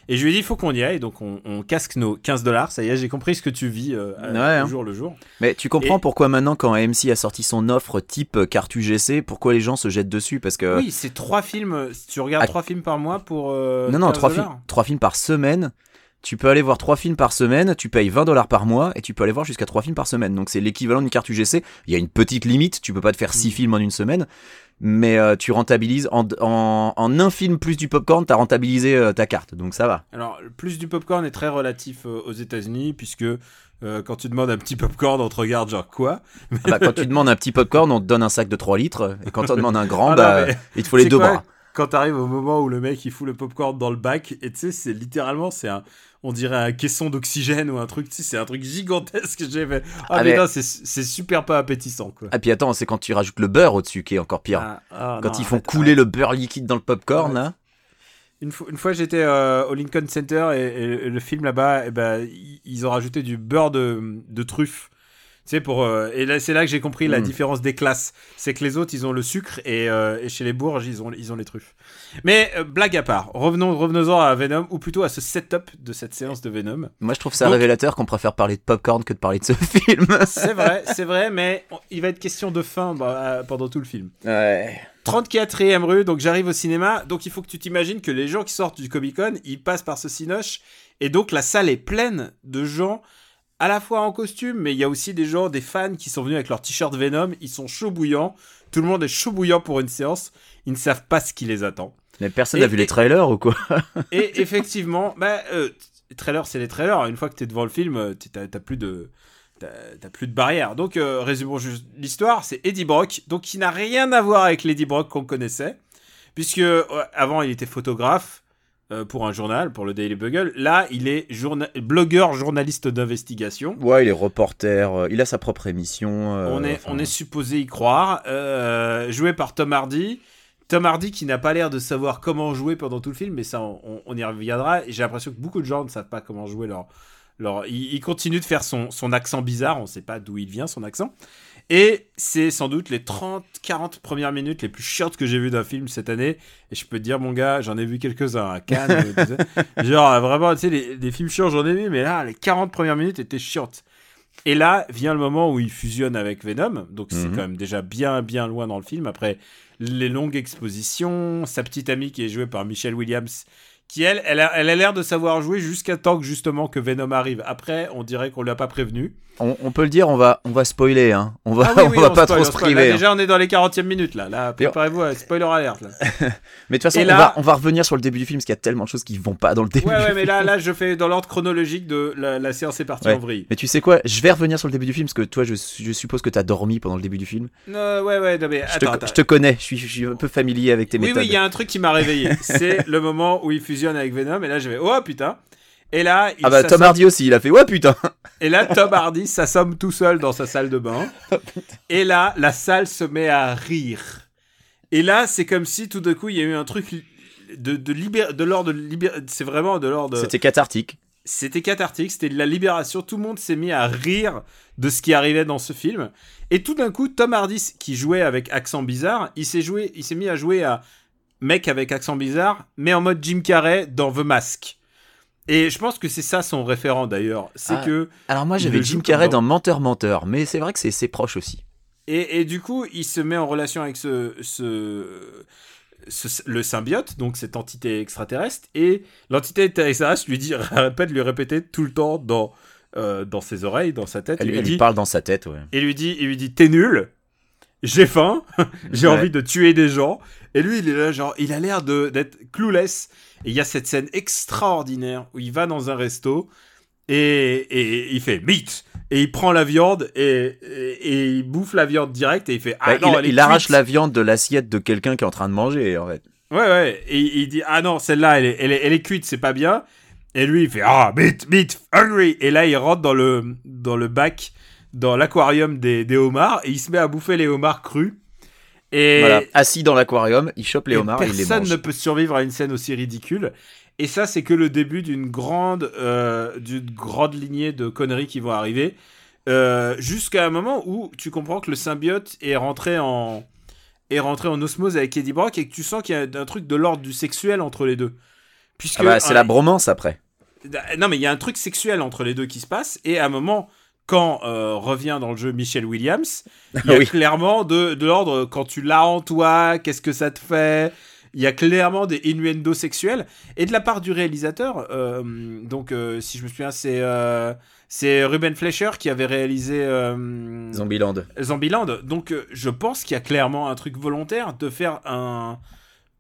Et je lui ai dit, il faut qu'on y aille, donc on, on casque nos 15 dollars, ça y est, j'ai compris ce que tu vis euh, à- Ouais, hein. jour le jour. Mais tu comprends Et- pourquoi maintenant, quand AMC a sorti son offre type carte UGC, pourquoi les gens se jettent dessus? Parce que. Oui, c'est trois films, tu regardes Ah. trois films par mois pour... euh, non, non, 15 trois, fi- trois films par semaine. Tu peux aller voir trois films par semaine, tu payes 20 dollars par mois et tu peux aller voir jusqu'à trois films par semaine. Donc c'est l'équivalent d'une carte UGC. Il y a une petite limite, tu peux pas te faire six Mm. films en une semaine, mais euh, tu rentabilises en, en, en un film plus du popcorn, t'as rentabilisé euh, ta carte. Donc ça va. Alors, le plus du popcorn est très relatif euh, aux États-Unis, puisque quand tu demandes un petit popcorn, on te regarde genre quoi? Ah bah, quand tu demandes un petit popcorn, on te donne un sac de 3 litres. Et quand on demande un grand, Ah non, bah, mais il te faut les deux quoi? bras. Quand t'arrives au moment où le mec il fout le popcorn dans le bac, et tu sais, c'est littéralement, c'est un, on dirait un caisson d'oxygène ou un truc, tu sais, c'est un truc gigantesque que j'ai fait. Ah, Ah, mais non, c'est c'est super pas appétissant quoi. Ah puis attends, c'est quand tu rajoutes le beurre au-dessus qui est encore pire. Ah, ah, quand non, ils font couler le beurre liquide dans le popcorn, Arrête. là. Une fois, j'étais euh, au Lincoln Center et, le film là-bas, et ben, ils- ils ont rajouté du beurre de, de truffe. Sais, pour, euh, et là, c'est là que j'ai compris la Mm. différence des classes. C'est que les autres, ils ont le sucre et, euh, et chez les bourges, ils ont, ils ont les truffes. Mais euh, blague à part, revenons, revenons-en à Venom, ou plutôt à ce setup de cette séance de Venom. Moi je trouve ça Donc- révélateur qu'on préfère parler de popcorn que de parler de ce film. C'est vrai, c'est vrai, mais on- il va être question de faim bah, pendant tout le film. Ouais. 34e rue, donc j'arrive au cinéma, donc il faut que tu t'imagines que les gens qui sortent du Comic Con, ils passent par ce cinoche, et donc la salle est pleine de gens, à la fois en costume, mais il y a aussi des gens, des fans qui sont venus avec leur t-shirt Venom, ils sont chauds bouillants, tout le monde est chaud bouillant pour une séance, ils ne savent pas ce qui les attend. Mais personne n'a vu et- les trailers ou quoi Et effectivement, bah, euh, les trailers, c'est les trailers, une fois que tu es devant le film, euh, t'as t'as plus de... T'as plus de barrière. Donc, euh, résumons juste l'histoire. C'est Eddie Brock, donc qui n'a rien à voir avec l'Eddie Brock qu'on connaissait, puisque euh, avant il était photographe pour un journal, pour le Daily Bugle. Là, il est journa- blogueur, journaliste d'investigation. Ouais, il est reporter, euh, il a sa propre émission. euh, on, est, enfin, on est supposé y croire. Euh, joué par Tom Hardy. Tom Hardy qui n'a pas l'air de savoir comment jouer pendant tout le film, mais ça, on, on y reviendra. J'ai l'impression que beaucoup de gens ne savent pas comment jouer leur. leur... Il, il continue de faire son, son accent bizarre, on ne sait pas d'où il vient son accent. Et c'est sans doute les 30-40 premières minutes les plus chiantes que j'ai vues d'un film cette année. Et je peux te dire, mon gars, j'en ai vu quelques-uns à Cannes. euh. Genre, euh, vraiment, tu sais, les, les films chiants, j'en ai vu, mais là, les 40 premières minutes étaient chiantes. Et là vient le moment où il fusionne avec Venom, donc c'est Mhm. quand même déjà bien bien loin dans le film. Après les longues expositions, sa petite amie qui est jouée par Michelle Williams, qui elle, elle a elle a l'air de savoir jouer jusqu'à temps que justement que Venom arrive. Après, on dirait qu'on l'a pas prévenu. on, on peut le dire, on va, on va spoiler, hein. On va, Ah oui, on oui, va on pas spoil, trop se. Là, priver. déjà, on est dans les 40e minutes là. Là, préparez-vous à spoiler alert. Là. Mais de toute façon, on, va, on va revenir sur le début du film parce qu'il y a tellement de choses qui vont pas dans le début. Ouais, du ouais, mais film. là, là, je fais dans l'ordre chronologique de la, la séance est partie Ouais. en vrille. Mais tu sais quoi Je vais revenir sur le début du film parce que toi, je, je suppose que t'as dormi pendant le début du film. Euh, ouais, ouais, non, mais Je te, attends, je te connais, je suis, je suis un peu familier avec tes Oui, méthodes. oui, il y a un truc qui m'a réveillé. C'est le moment où il fusionne avec Venom, et là, je vais, oh putain. Et là, il Ah bah Tom Hardy aussi, il a fait ouais putain. Et là, Tom Hardy s'assomme tout seul dans sa salle de bain. et là, la salle se met à rire. Et là, c'est comme si tout d'un coup, il y a eu un truc de, de, de l'ordre de C'est vraiment de l'ordre. C'était cathartique. C'était cathartique, c'était de la libération. Tout le monde s'est mis à rire de ce qui arrivait dans ce film. Et tout d'un coup, Tom Hardy, qui jouait avec accent bizarre, il s'est joué, il s'est mis à jouer à mec avec accent bizarre, mais en mode Jim Carrey dans The Mask. Et je pense que c'est ça son référent d'ailleurs. C'est Ah. que Alors moi j'avais Jim Carrey dans Menteur Menteur, mais c'est vrai que c'est proche aussi. Et, et du coup, il se met en relation avec ce, ce, ce- le symbiote, donc cette entité extraterrestre, et l'entité extraterrestre lui dit, répète, lui répéter tout le temps dans, euh, dans ses oreilles, dans sa tête. Elle, il lui elle lui dit, parle dans sa tête, ouais. il lui dit, il lui dit, t'es nul, j'ai faim, j'ai Ouais. envie de tuer des gens. Et lui, il est là, genre, il a l'air d'être clueless. Et il y a cette scène extraordinaire où il va dans un resto et, et il fait meat. Et il prend la viande et, et, et il bouffe la viande direct et il fait ah non, il elle est il arrache la viande de l'assiette de quelqu'un qui est en train de manger, en fait. Ouais, ouais. Et il dit ah non, celle-là, elle est, elle, est, elle est cuite, c'est pas bien. Et lui, il fait ah meat, meat, hungry. Et là, il rentre dans le, dans le bac, dans l'aquarium des, des homards et il se met à bouffer les homards crus. Et, Voilà, assis dans l'aquarium, il chope les Et homards et il les personne ne peut survivre à une scène aussi ridicule. Et ça, c'est que le début d'une grande, euh, d'une grande lignée de conneries qui vont arriver. Euh, Jusqu'à un moment où tu comprends que le symbiote est rentré en, est rentré en osmose avec Eddie Brock et que tu sens qu'il y a un truc de l'ordre du sexuel entre les deux. Puisque, Ah bah, c'est la bromance après. non, mais il y a un truc sexuel entre les deux qui se passe. Et à un moment, quand euh, revient dans le jeu Michelle Williams, il y a Oui. clairement de, de l'ordre quand tu l'as en toi, qu'est-ce que ça te fait? Il y a clairement des innuendos sexuels et de la part du réalisateur. euh, donc, euh, si je me souviens, c'est euh, c'est Ruben Fleischer qui avait réalisé Zombieland. Zombieland. Donc, je pense qu'il y a clairement un truc volontaire de faire un,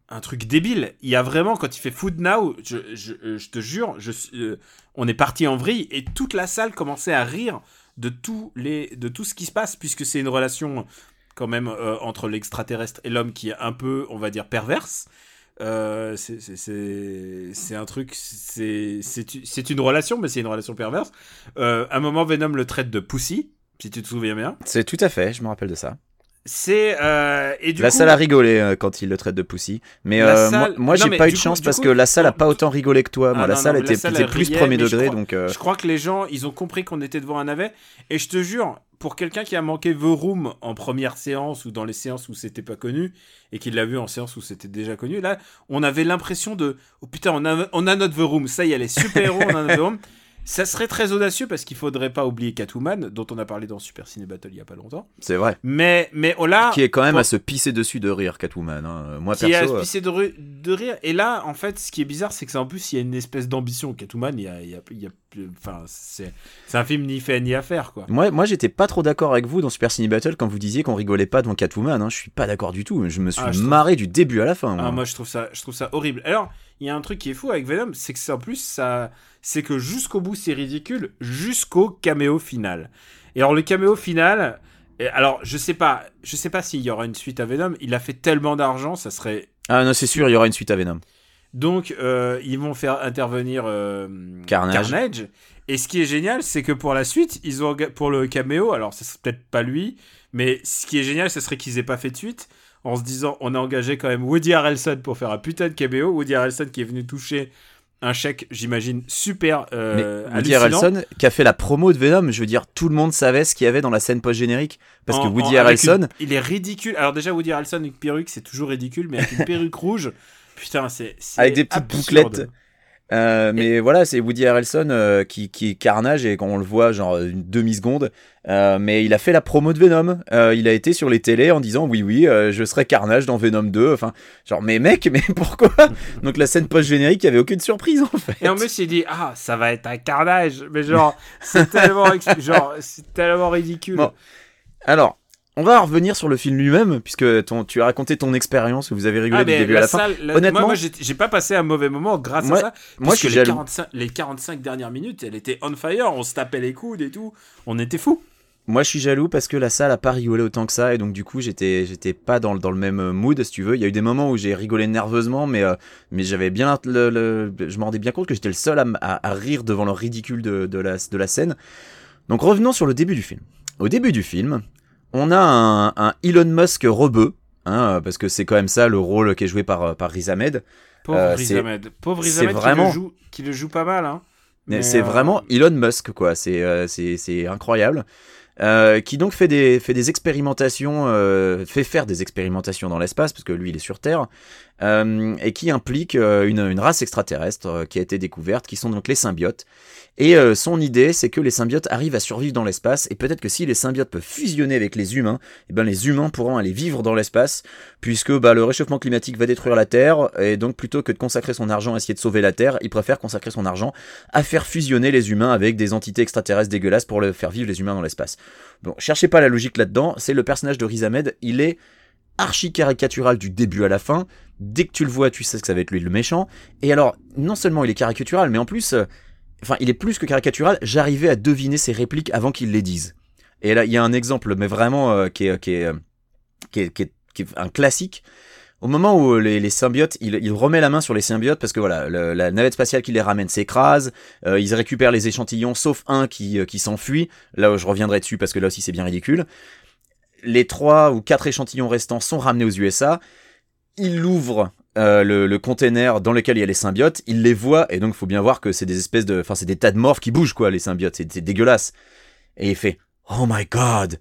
un truc débile. Il y a vraiment, quand il fait Food Now, je, euh, te jure, euh, on est parti en vrille et toute la salle commençait à rire de, tout ce qui se passe, puisque c'est une relation quand même euh, entre l'extraterrestre et l'homme qui est un peu, on va dire, perverse. C'est- un truc, c'est une relation, mais c'est une relation perverse. À un moment, Venom le traite de pussy, si tu te souviens bien. C'est tout à fait, je me rappelle de ça. C'est euh, et du la coup, salle a rigolé euh, quand il le traite de Pussy. Mais euh, salle- moi, j'ai pas eu de chance parce coup- que la salle a pas autant rigolé que toi. Moi, Ah, la non, salle était, la salle, était elle plus riait, premier je degré. crois- donc, Je crois que les gens, ils ont compris qu'on était devant un navet. Et je te jure, pour quelqu'un qui a manqué The Room en première séance ou dans les séances où c'était pas connu et qui l'a vu en séance où c'était déjà connu, là, on avait l'impression de oh putain, on a, on a notre The Room. Ça y est, les super-héros, on a notre The Room. Ça serait très audacieux parce qu'il faudrait pas oublier Catwoman, dont on a parlé dans Super Ciné Battle il y a pas longtemps. c'est vrai. Mais, mais oh là. Qui est quand même pour- à se pisser dessus de rire, Catwoman. hein. Moi, qui est à perso. se euh, pisser de, ru- de rire. Et là, en fait, ce qui est bizarre, c'est que c'est en plus, il y a une espèce d'ambition. Catwoman, il y a, il y a, il y a plus- enfin, c'est, un film ni fait ni à faire, quoi. Moi, moi j'étais pas trop d'accord avec vous dans Super Ciné Battle quand vous disiez qu'on rigolait pas devant Catwoman. Hein. Je suis pas d'accord du tout. Je me suis Ah, je trouve- marré du début à la fin. moi. Ah, moi, je trouve ça, je trouve ça horrible. Alors, il y a un truc qui est fou avec Venom, c'est que en plus, ça, c'est que jusqu'au bout, c'est ridicule, jusqu'au caméo final. Et alors, le caméo final, alors, je sais pas, je sais pas s'il y aura une suite à Venom. Il a fait tellement d'argent, ça serait Ah non, c'est sûr, il y aura une suite à Venom. Donc, euh, ils vont faire intervenir euh, Carnage. Et ce qui est génial, c'est que pour la suite, ils ont pour le caméo, alors ce serait peut-être pas lui, mais ce qui est génial, ce serait qu'ils aient pas fait de suite, en se disant, on a engagé quand même Woody Harrelson pour faire un putain de caméo. Woody Harrelson qui est venu toucher un chèque, j'imagine, super euh, Mais Woody. Harrelson qui a fait la promo de Venom, je veux dire, tout le monde savait ce qu'il y avait dans la scène post-générique. Parce que Woody en- Harrelson, une- il est ridicule. Alors déjà, Woody Harrelson avec une perruque, c'est toujours ridicule, mais avec une perruque rouge, putain, c'est c'est Avec des petites absurde. bouclettes. Euh, mais voilà, c'est Woody Harrelson euh, qui, qui est carnage et quand on le voit, genre une demi-seconde. Euh, mais il a fait la promo de Venom. Il a été sur les télés en disant oui, oui, je serai carnage dans Venom 2. Enfin, genre, mais mec, mais pourquoi? Donc la scène post-générique, il y avait aucune surprise en fait. Et en plus, il dit Ah, ça va être un carnage. Mais genre, c'est tellement, genre, tellement ridicule. Bon. Alors, on va revenir sur le film lui-même, puisque ton, tu as raconté ton expérience, vous avez rigolé Ah, du début la à la fin. la- Honnêtement- moi, moi, j'ai pas passé un mauvais moment grâce Moi- à ça. Moi, je suis que les jaloux. 45, les 45 dernières minutes, elle était on fire. On se tapait les coudes et tout. On était fous. Moi, je suis jaloux parce que la salle a pas rigolé autant que ça, et donc du coup, j'étais, j'étais pas dans, le- dans le même euh, mood, si tu veux. Il y a eu des moments où j'ai rigolé nerveusement, mais, euh, mais j'avais bien le, le- je me rendais bien compte que j'étais le seul à- à rire devant le ridicule de, de la, de la scène. Donc revenons sur le début du film. Au début du film, on a un, un Elon Musk rebeu, hein, parce que c'est quand même ça le rôle qui est joué par, euh, par Riz Ahmed. Pauvre Euh, Riz c'est- Ahmed. Pauvre Riz c'est Ahmed vraiment- qui, le joue, qui le joue pas mal. Hein. C'est euh, vraiment Elon Musk, quoi. C'est euh, incroyable. euh, qui donc fait des, fait des expérimentations, euh, fait faire des expérimentations dans l'espace, parce que lui il est sur Terre, euh, et qui implique euh, une, race extraterrestre euh, qui a été découverte, qui sont donc les symbiotes. Et son idée, c'est que les symbiotes arrivent à survivre dans l'espace, et peut-être que si les symbiotes peuvent fusionner avec les humains, eh ben les humains pourront aller vivre dans l'espace, puisque bah, le réchauffement climatique va détruire la Terre, et donc plutôt que de consacrer son argent à essayer de sauver la Terre, il préfère consacrer son argent à faire fusionner les humains avec des entités extraterrestres dégueulasses pour faire vivre les humains dans l'espace. Bon, cherchez pas la logique là-dedans, c'est le personnage de Riz Ahmed, il est archi caricatural du début à la fin. Dès que tu le vois, tu sais que ça va être lui le méchant. Et alors, non seulement il est caricatural, mais en plus, euh, enfin, il est plus que caricatural. J'arrivais à deviner ses répliques avant qu'il les dise. Et là, il y a un exemple, mais vraiment euh, euh, qui, est, qui, est, qui est un classique. Au moment où les, symbiotes, il, remet la main sur les symbiotes parce que voilà, la navette spatiale qui les ramène s'écrase, ils récupèrent les échantillons, sauf un qui, qui s'enfuit. Là, je reviendrai dessus parce que là aussi c'est bien ridicule. Les trois ou quatre échantillons restants sont ramenés aux USA. Il ouvre euh, le, container dans lequel il y a les symbiotes, il les voit et donc faut bien voir que c'est des espèces de, enfin c'est des tas de morphes qui bougent quoi, les symbiotes, c'est dégueulasse. Et il fait Oh my God.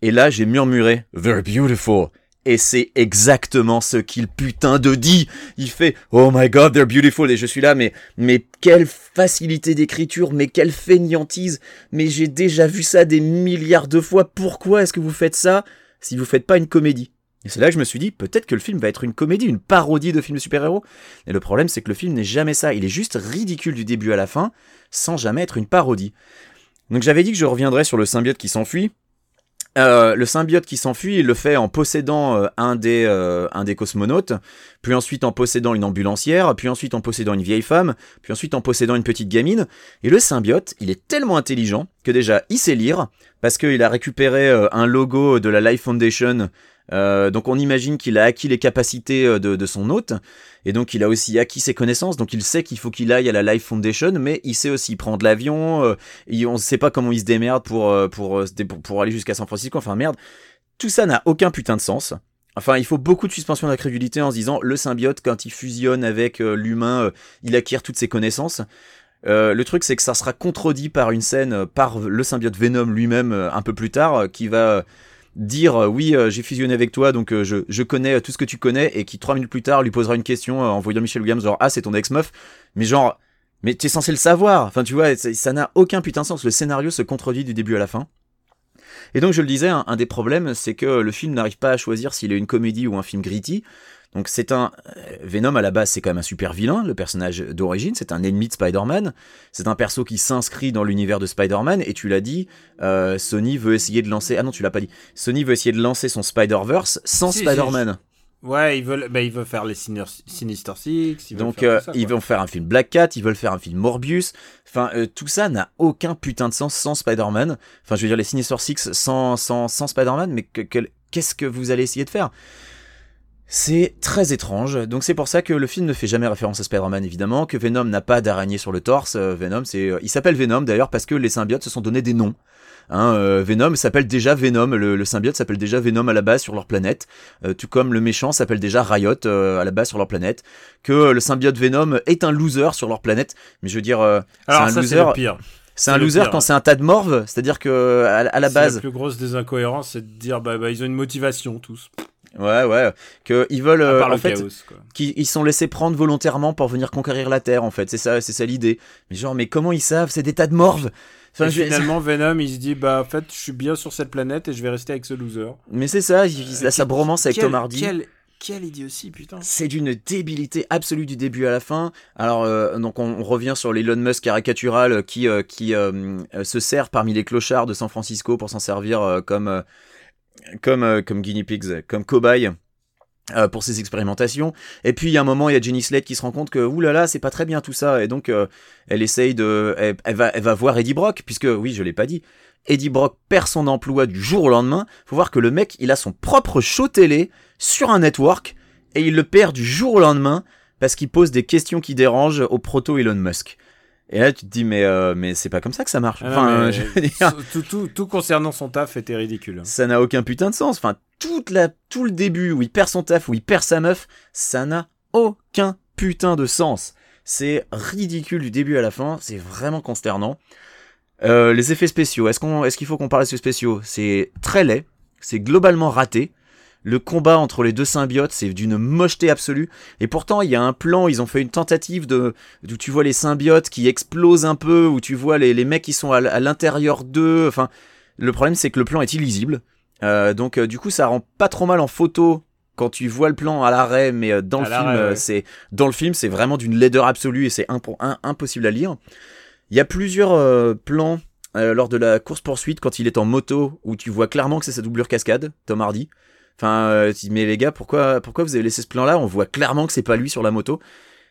Et là j'ai murmuré Very beautiful. Et c'est exactement ce qu'il putain de dit. Il fait Oh my god, they're beautiful. Et je suis là, mais, mais quelle facilité d'écriture, mais quelle fainéantise. Mais j'ai déjà vu ça des milliards de fois. Pourquoi est-ce que vous faites ça? Si vous faites pas une comédie Et c'est là que je me suis dit, peut-être que le film va être une comédie, une parodie de film de super-héros. Et le problème, c'est que le film n'est jamais ça. Il est juste ridicule du début à la fin, sans jamais être une parodie. Donc j'avais dit que je reviendrais sur le symbiote qui s'enfuit. Euh, le symbiote qui s'enfuit, il le fait en possédant euh, un, des, euh, un des cosmonautes, puis ensuite en possédant une ambulancière, puis ensuite en possédant une vieille femme, puis ensuite en possédant une petite gamine. Et le symbiote, il est tellement intelligent que déjà il sait lire, parce qu'il a récupéré un logo de la Life Foundation. Euh, donc on imagine qu'il a acquis les capacités euh, de, de, son hôte, et donc il a aussi acquis ses connaissances, donc il sait qu'il faut qu'il aille à la Life Foundation, mais il sait aussi prendre l'avion, euh, on ne sait pas comment il se démerde pour, pour, aller jusqu'à San Francisco, enfin merde. Tout ça n'a aucun putain de sens. Enfin, il faut beaucoup de suspension d'incrédulité en se disant le symbiote, quand il fusionne avec l'humain, il acquiert toutes ses connaissances. Le truc, c'est que ça sera contredit par une scène par le symbiote Venom lui-même un peu plus tard, qui va dire euh, oui euh, j'ai fusionné avec toi donc euh, je, connais tout ce que tu connais et qui trois minutes plus tard lui posera une question en voyant Michel Williams genre ah c'est ton ex-meuf! Mais genre mais tu es censé le savoir. Enfin tu vois ça n'a aucun putain de sens. Le scénario se contredit du début à la fin. Et donc je le disais un des problèmes c'est que le film n'arrive pas à choisir s'il est une comédie ou un film gritty donc c'est un Venom à la base, c'est quand même un super vilain, le personnage d'origine, c'est un ennemi de Spider-Man, c'est un perso qui s'inscrit dans l'univers de Spider-Man et tu l'as dit, euh, Sony veut essayer de lancer ah non, tu l'as pas dit. Sony veut essayer de lancer son Spider-Verse sans Si, Spider-Man. Ouais, ils veulent, bah, ils veulent faire les Sinister, Sinister Six. Ils Donc faire euh, ça, ils vont faire un film Black Cat, ils veulent faire un film Morbius. Enfin, euh, tout ça n'a aucun putain de sens sans Spider-Man. Enfin, je veux dire les Sinister Six sans sans, sans Spider-Man, mais que- que- qu'est-ce que vous allez essayer de faire? C'est très étrange. Donc c'est pour ça que le film ne fait jamais référence à Spider-Man évidemment, que Venom n'a pas d'araignée sur le torse. Euh, Venom, c'est, euh, il s'appelle Venom d'ailleurs parce que les symbiotes se sont donné des noms. Hein, euh, Venom s'appelle déjà Venom, le, le symbiote s'appelle déjà Venom à la base sur leur planète, euh, tout comme le méchant s'appelle déjà Riot euh, à la base sur leur planète, que le symbiote Venom est un loser sur leur planète, mais je veux dire, Alors c'est un loser, le pire. c'est un loser pire. quand c'est un tas de morves, c'est-à-dire que à, à la base, La plus grosse des incohérences, c'est de dire, bah, bah, ils ont une motivation tous. Ouais ouais, que ils veulent, euh, en fait, chaos, quoi. qui ils sont laissés prendre volontairement pour venir conquérir la Terre en fait, c'est ça, c'est ça l'idée. Mais genre, mais comment ils savent, c'est des tas de morves. Enfin, je- finalement, Venom, il se dit, bah, en fait, je suis bien sur cette planète et je vais rester avec ce loser. mais c'est ça, il, il a sa bromance avec Quel- Tom Hardy. Quel, quelle idiotie, putain. C'est d'une débilité absolue du début à la fin. Alors euh, donc on, on revient sur l'Elon Musk caricatural euh, qui euh, qui euh, euh, se sert parmi les clochards de San Francisco pour s'en servir euh, comme euh, comme euh, comme guinea pigs, comme cobayes. euh, pour ses expérimentations. Et puis il y a un moment, il y a Jenny Slate qui se rend compte que oulala, c'est pas très bien tout ça. Et donc euh, elle essaye de, elle, va voir Eddie Brock puisque oui, je l'ai pas dit. Eddie Brock perd son emploi du jour au lendemain. Faut voir que le mec, il a son propre show télé sur un network et il le perd du jour au lendemain parce qu'il pose des questions qui dérangent au proto Elon Musk. Et là, tu te dis, mais, euh, mais c'est pas comme ça que ça marche. Ah non, Enfin, mais je veux dire, tout, tout, tout concernant son taf était ridicule. ça n'a aucun putain de sens. Enfin, toute la, tout le début où il perd son taf, où il perd sa meuf, ça n'a aucun putain de sens. C'est ridicule du début à la fin, c'est vraiment consternant. Euh, les effets spéciaux, est-ce qu'on, est-ce qu'il faut qu'on parle des effets spéciaux? C'est très laid, c'est globalement raté. Le combat entre les deux symbiotes, c'est d'une mocheté absolue. Et pourtant, il y a un plan, ils ont fait une tentative de, où tu vois les symbiotes qui explosent un peu, où tu vois les, les mecs qui sont à, à l'intérieur d'eux. Enfin, le problème, c'est que le plan est illisible. Euh, donc, euh, du coup, ça rend pas trop mal en photo quand tu vois le plan à l'arrêt, mais euh, dans À le film, ouais. c'est dans le film, c'est vraiment d'une laideur absolue et c'est impo- un- impossible à lire. Il y a plusieurs plans lors de la course poursuite quand il est en moto où tu vois clairement que c'est sa doublure cascade, Tom Hardy. Enfin, euh, mais les gars, pourquoi, pourquoi vous avez laissé ce plan-là? On voit clairement que c'est pas lui sur la moto.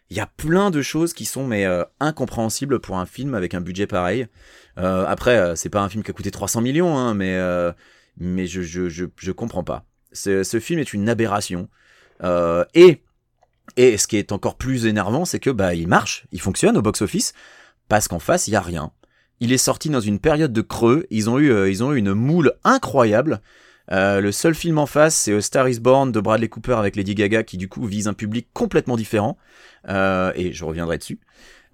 Il y a plein de choses qui sont mais euh, incompréhensibles pour un film avec un budget pareil. Euh, après, euh, c'est pas un film qui a coûté 300 millions, hein, mais euh, mais je je je je comprends pas. Ce, film est une aberration. Et et ce qui est encore plus énervant, c'est que bah il marche, il fonctionne au box-office parce qu'en face il y a rien. Il est sorti dans une période de creux. Ils ont eu ils ont eu une moule incroyable. Euh, le seul film en face, c'est A Star is Born de Bradley Cooper avec Lady Gaga, qui du coup vise un public complètement différent. Euh, et je reviendrai dessus.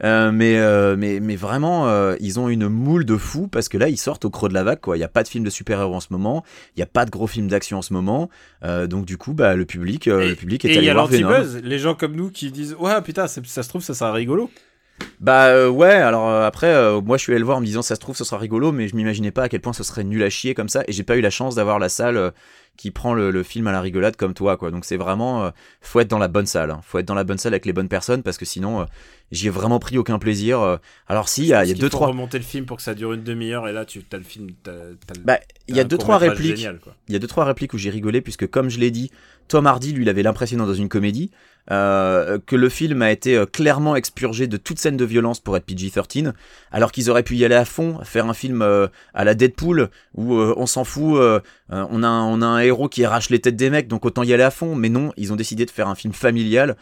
Euh, mais, mais, mais vraiment, ils ont une moule de fou parce que là, ils sortent au creux de la vague. Quoi. Il n'y a pas de film de super-héros en ce moment. Il n'y a pas de gros films d'action en ce moment. Donc du coup, bah, le public, Et- le public est Et il y allé a voir Venom. les gens comme nous qui disent Ouais, putain, ça se trouve, ça sera rigolo. Bah euh, ouais, alors euh, après, euh, moi je suis allé le voir en me disant ça se trouve ce sera rigolo, mais je m'imaginais pas à quel point ce serait nul à chier comme ça, et j'ai pas eu la chance d'avoir la salle qui prend le, le film à la rigolade comme toi, quoi. Donc c'est vraiment, faut être dans la bonne salle, hein. faut être dans la bonne salle avec les bonnes personnes, parce que sinon, j'y ai vraiment pris aucun plaisir. Alors si, il y a, y a deux trois, remonter le film pour que ça dure une demi-heure, et là, tu as le film. t'as- t'as le- bah il y a deux trois répliques. Il y a deux trois répliques où j'ai rigolé puisque comme je l'ai dit, Tom Hardy lui il avait l'impression dans une comédie euh, que le film a été euh, clairement expurgé de toute scène de violence pour être PG-13 alors qu'ils auraient pu y aller à fond, faire un film euh, à la Deadpool où on s'en fout, on a un, on a un héros qui arrache les têtes des mecs donc autant y aller à fond mais non, ils ont décidé de faire un film familial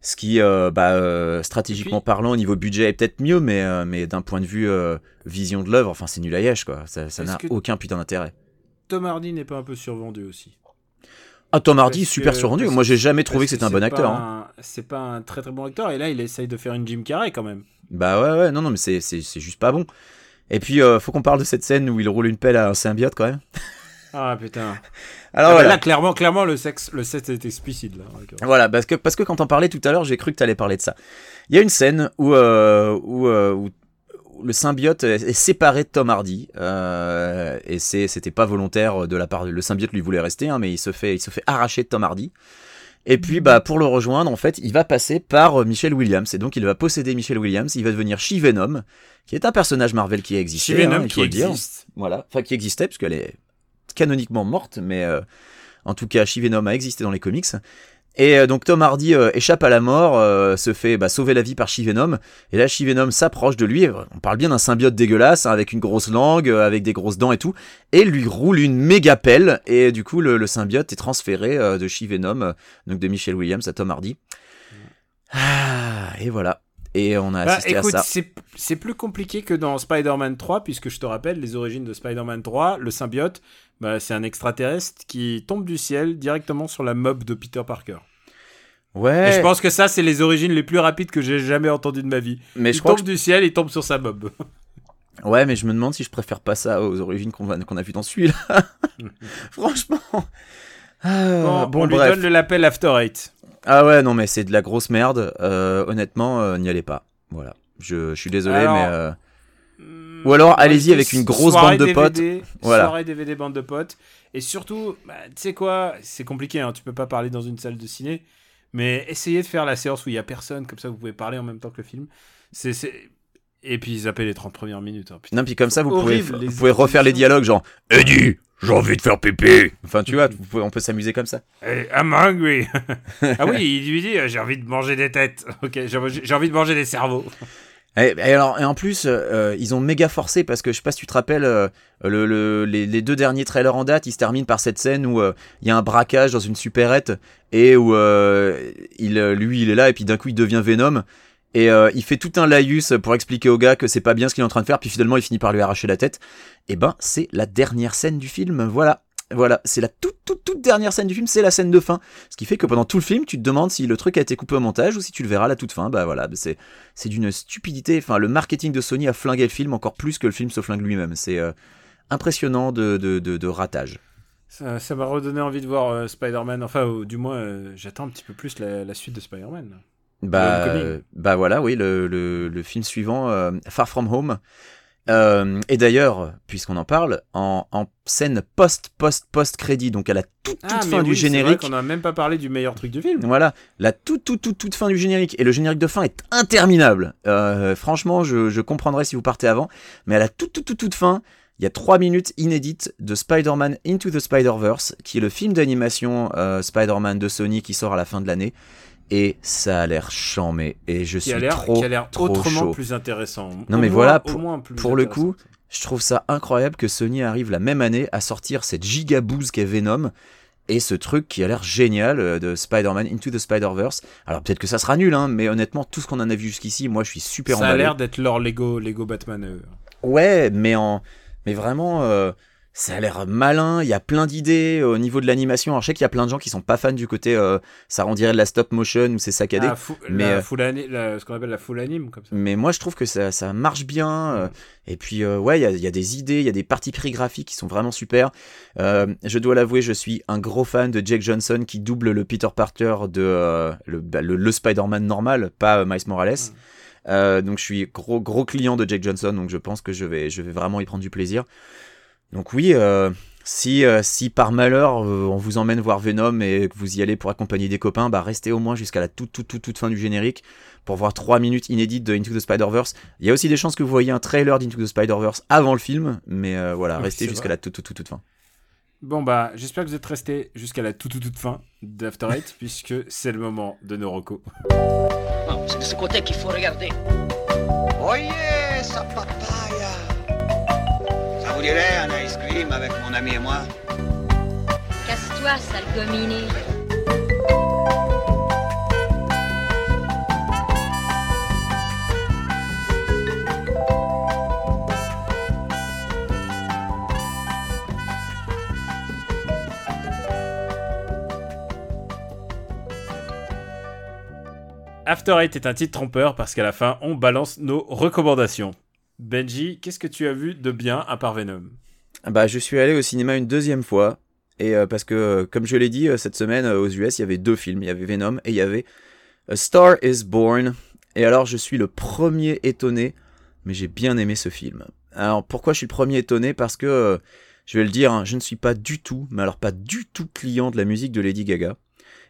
ce qui bah, stratégiquement Puis- parlant au niveau budget est peut-être mieux mais mais d'un point de vue vision de l'œuvre, enfin c'est nul à yèche quoi, ça n'a aucun putain d'intérêt. Tom Hardy n'est pas un peu survendu aussi? Ah, Tom Hardy, super parce Moi, j'ai jamais trouvé que c'était un bon acteur. hein. C'est pas un très très bon acteur, et là, il essaye de faire une Jim Carrey quand même. Bah ouais, ouais, non, non, mais c'est, juste pas bon. Et puis, euh, faut qu'on parle de cette scène où il roule une pelle à un symbiote quand même. Ah putain. Alors Ah, voilà. Là, clairement, clairement, le sexe, le sexe est explicite là. Voilà, parce que, parce que quand on parlait tout à l'heure, j'ai cru que t'allais parler de ça. Il y a une scène où, euh, où, euh, où le symbiote est séparé de Tom Hardy, euh, et c'était pas volontaire de la part de, le symbiote lui voulait rester, hein, mais il se fait, il se fait arracher de Tom Hardy. Et puis, bah, pour le rejoindre, en fait, il va passer par euh, Michelle Williams, et donc il va posséder Michelle Williams, il va devenir She-Venom, qui est un personnage Marvel qui a existé, Chez hein, Venom qui dire. existe. Voilà, enfin qui existait puisqu'elle est canoniquement morte, mais euh, en tout cas, She-Venom a existé dans les comics. Et euh, donc Tom Hardy euh, échappe à la mort, euh, se fait bah, sauver la vie par She-Venom, et là She-Venom s'approche de lui, on parle bien d'un symbiote dégueulasse, hein, avec une grosse langue, euh, avec des grosses dents et tout, et lui roule une méga pelle, et du coup le, le symbiote est transféré de She-Venom, euh, donc de Michelle Williams à Tom Hardy. Ah, et voilà. Et on a Bah, assisté écoute, à ça. c'est plus compliqué que dans Spider-Man 3, puisque je te rappelle, les origines de Spider-Man 3, le symbiote, bah, c'est un extraterrestre qui tombe du ciel directement sur la mob de Peter Parker. Ouais, Et je pense que ça, c'est les origines les plus rapides que j'ai jamais entendues de ma vie. mais il je tombe du ciel, il tombe sur sa mob. ouais, mais je me demande si je préfère pas ça aux origines qu'on a vu dans celui-là. Franchement. Ah, Bon, bon, on lui donne le label After Eight. Ah ouais, non, mais c'est de la grosse merde. Euh, honnêtement, euh, n'y allez pas. Voilà. Je, je suis désolé, Alors, mais. Ou alors, allez-y avec une grosse bande de potes. Voilà. Soirée DVD, bande de potes. Et surtout, bah, tu sais quoi, c'est compliqué, hein, tu peux pas parler dans une salle de ciné, mais essayez de faire la séance où il y a personne, comme ça vous pouvez parler en même temps que le film. C'est. Et puis zapper les 30 premières minutes. hein. Non, puis comme ça, vous pouvez, vous pouvez refaire les dialogues, genre Eddie, j'ai envie de faire pipi. Enfin, tu vois, pouvez- on peut s'amuser comme ça. Eh, I'm hungry. ah oui, il lui dit j'ai envie de manger des têtes. Ok, j'ai envie de manger des cerveaux. Et, et en plus, euh, ils ont méga forcé parce que je sais pas si tu te rappelles, euh, le, le- les, deux derniers trailers en date, ils se terminent par cette scène où euh, il y a un braquage dans une supérette et où euh, euh, lui, il est là et puis d'un coup, il devient Venom. Et euh, il fait tout un laïus pour expliquer au gars que c'est pas bien ce qu'il est en train de faire, puis finalement il finit par lui arracher la tête. Et ben, c'est la dernière scène du film, voilà. Voilà, c'est la toute, toute, toute dernière scène du film, c'est la scène de fin. Ce qui fait que pendant tout le film, tu te demandes si le truc a été coupé au montage ou si tu le verras à la toute fin. Bah voilà, c'est, c'est d'une stupidité. Enfin, le marketing de Sony a flingué le film encore plus que le film se flingue lui-même. C'est euh, impressionnant de, de, de, de ratage. Ça ça m'a redonné envie de voir euh, Spider-Man. Enfin, ou du moins, euh, j'attends un petit peu plus la, la suite de Spider-Man. Bah, bah voilà, oui, le, le, le film suivant, Far From Home. Euh, et d'ailleurs, puisqu'on en parle, en, en scène post-post-post-crédit, donc à la toute, toute Ah, mais fin oui, du c'est vrai générique, qu'on n'a même pas parlé du meilleur truc du film. Voilà, la toute, toute, toute, toute fin du générique. Et le générique de fin est interminable. Euh, franchement, je, je comprendrais si vous partez avant. Mais à la toute, toute, toute, toute fin, il y a 3 minutes inédites de Spider-Man Into the Spider-Verse, qui est le film d'animation euh, Spider-Man de Sony qui sort à la fin de l'année. Et ça a l'air chambé. Et je suis a trop, qui a l'air autrement chaud. plus intéressant. Non, Au mais moins- voilà, pour- le coup, Je trouve ça incroyable que Sony arrive la même année à sortir cette gigabouse qu'est Venom et ce truc qui a l'air génial euh, de Spider-Man Into the Spider-Verse. Alors peut-être que ça sera nul, hein, mais honnêtement, tout ce qu'on en a vu jusqu'ici, moi je suis super ça a emballé. l'air d'être leur Lego, Lego Batman. euh. Ouais, mais en, mais vraiment, euh, ça a l'air malin. Il y a plein d'idées au niveau de l'animation. Alors je sais qu'il y a plein de gens qui sont pas fans du côté, euh, ça rendirait de la stop motion ou c'est saccadé. Ah, fou- mais, la euh, full ani- la- ce qu'on appelle la full anime, comme ça. Mais moi, je trouve que ça, ça marche bien. euh, et puis, euh, ouais, il y a, il y a des idées, il y a des parties pris graphiques qui sont vraiment super. Euh, je dois l'avouer, je suis un gros fan de Jake Johnson qui double le Peter Parker de euh, le, bah, le, le Spider-Man normal, pas euh, Miles Morales. Euh, donc, je suis gros gros client de Jake Johnson, donc je pense que je vais, je vais vraiment y prendre du plaisir. Donc oui, euh, si, euh, si par malheur euh, on vous emmène voir Venom et que vous y allez pour accompagner des copains, bah restez au moins jusqu'à la toute toute toute toute fin du générique pour voir 3 minutes inédites de Into the Spider-Verse. Il y a aussi des chances que vous voyez un trailer d'Into the Spider-Verse avant le film, mais euh, voilà, Oui, restez jusqu'à la toute toute toute toute fin. Bon bah, j'espère que vous êtes restés jusqu'à la toute toute toute fin d'After Eight, puisque c'est le moment de nos recos. C'est de ce côté qu'il faut regarder. Esa papaya. Ça vous dirait un ice cream avec mon ami et moi Casse-toi, sale gominé. After Eight est un titre trompeur parce qu'à la fin, on balance nos recommandations. Benji, qu'est-ce que tu as vu de bien à part Venom? Bah, je suis allé au cinéma une deuxième fois. Et euh, parce que, euh, comme je l'ai dit, euh, cette semaine aux US, il y avait deux films. Il y avait Venom et il y avait A Star is Born. Et alors, je suis le premier étonné, mais j'ai bien aimé ce film. Alors, pourquoi je suis le premier étonné? Parce que, je vais le dire, hein, je ne suis pas du tout, mais alors pas du tout client de la musique de Lady Gaga.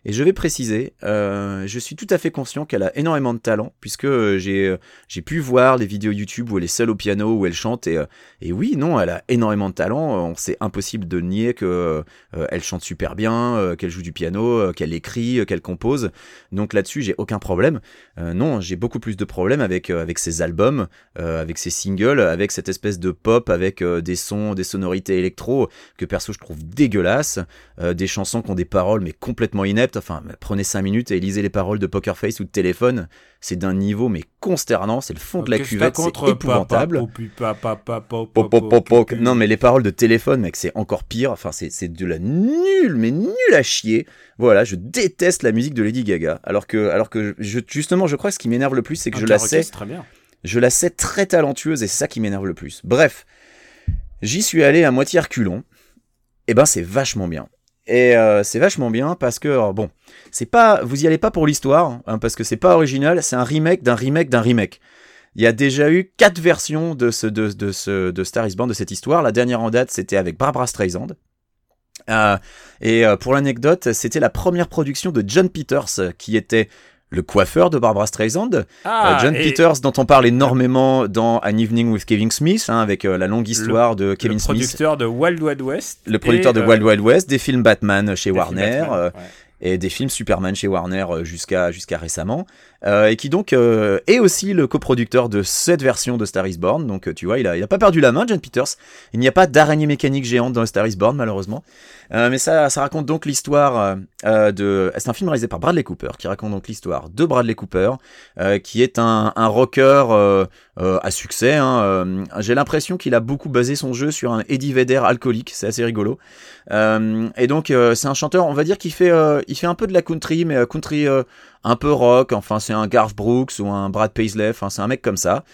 Et je vais préciser, euh, je suis tout à fait conscient qu'elle a énormément de talent, puisque euh, j'ai euh, j'ai pu voir les vidéos YouTube où elle est seule au piano, où elle chante, et, et oui, non, elle a énormément de talent. C'est impossible de nier que euh, elle chante super bien, qu'elle joue du piano, qu'elle écrit, qu'elle compose. Donc là-dessus, j'ai aucun problème. Non, j'ai beaucoup plus de problèmes avec avec ses albums, avec ses singles, avec cette espèce de pop, avec des sons, des sonorités électro que perso je trouve dégueulasses, euh, des chansons qui ont des paroles mais complètement ineptes. Enfin, prenez 5 minutes et lisez les paroles de Poker Face ou de Téléphone. C'est d'un niveau mais consternant. C'est le fond de la cuvette, c'est épouvantable. Non, mais les paroles de téléphone, mec, c'est encore pire. Enfin, c'est de la nulle, mais nulle à chier. Voilà, je déteste la musique de Lady Gaga. Alors que, alors que je, justement, je crois que ce qui m'énerve le plus, c'est que je la sais, c'est très bien. je la sais très talentueuse et c'est ça qui m'énerve le plus. Bref, j'y suis allé à moitié reculon. Et ben, c'est vachement bien. Et euh, c'est vachement bien parce que, alors, bon, c'est pas, vous y allez pas pour l'histoire, hein, parce que c'est pas original, c'est un remake d'un remake d'un remake. Il y a déjà eu quatre versions de ce de, Star Is Born de cette histoire. La dernière en date, c'était avec Barbara Streisand. Euh, et euh, pour l'anecdote, c'était la première production de John Peters, euh, qui était le coiffeur de Barbara Streisand. Ah, Euh, John et Peters, dont on parle énormément dans An Evening with Kevin Smith, hein, avec euh, la longue histoire de Kevin le Smith, producteur de Wild Wild West. le producteur de euh, Wild Wild West, des films Batman chez des Warner. Batman, ouais. et des films Superman chez Warner jusqu'à jusqu'à récemment. Euh, et qui donc euh, est aussi le coproducteur de cette version de Star is Born. Donc euh, tu vois, il a, il a pas perdu la main, John Peters. Il n'y a pas d'araignée mécanique géante dans Star is Born, malheureusement. Mais ça, raconte donc l'histoire de. C'est un film réalisé par Bradley Cooper, qui raconte donc l'histoire de Bradley Cooper, qui est un, un rocker à succès. hein. J'ai l'impression qu'il a beaucoup basé son jeu sur un Eddie Vedder alcoolique, c'est assez rigolo. Et donc c'est un chanteur, on va dire qu'il fait, il fait un peu de la country, mais country un peu rock. Enfin, c'est un Garth Brooks ou un Brad Paisley. Enfin, c'est un mec comme ça.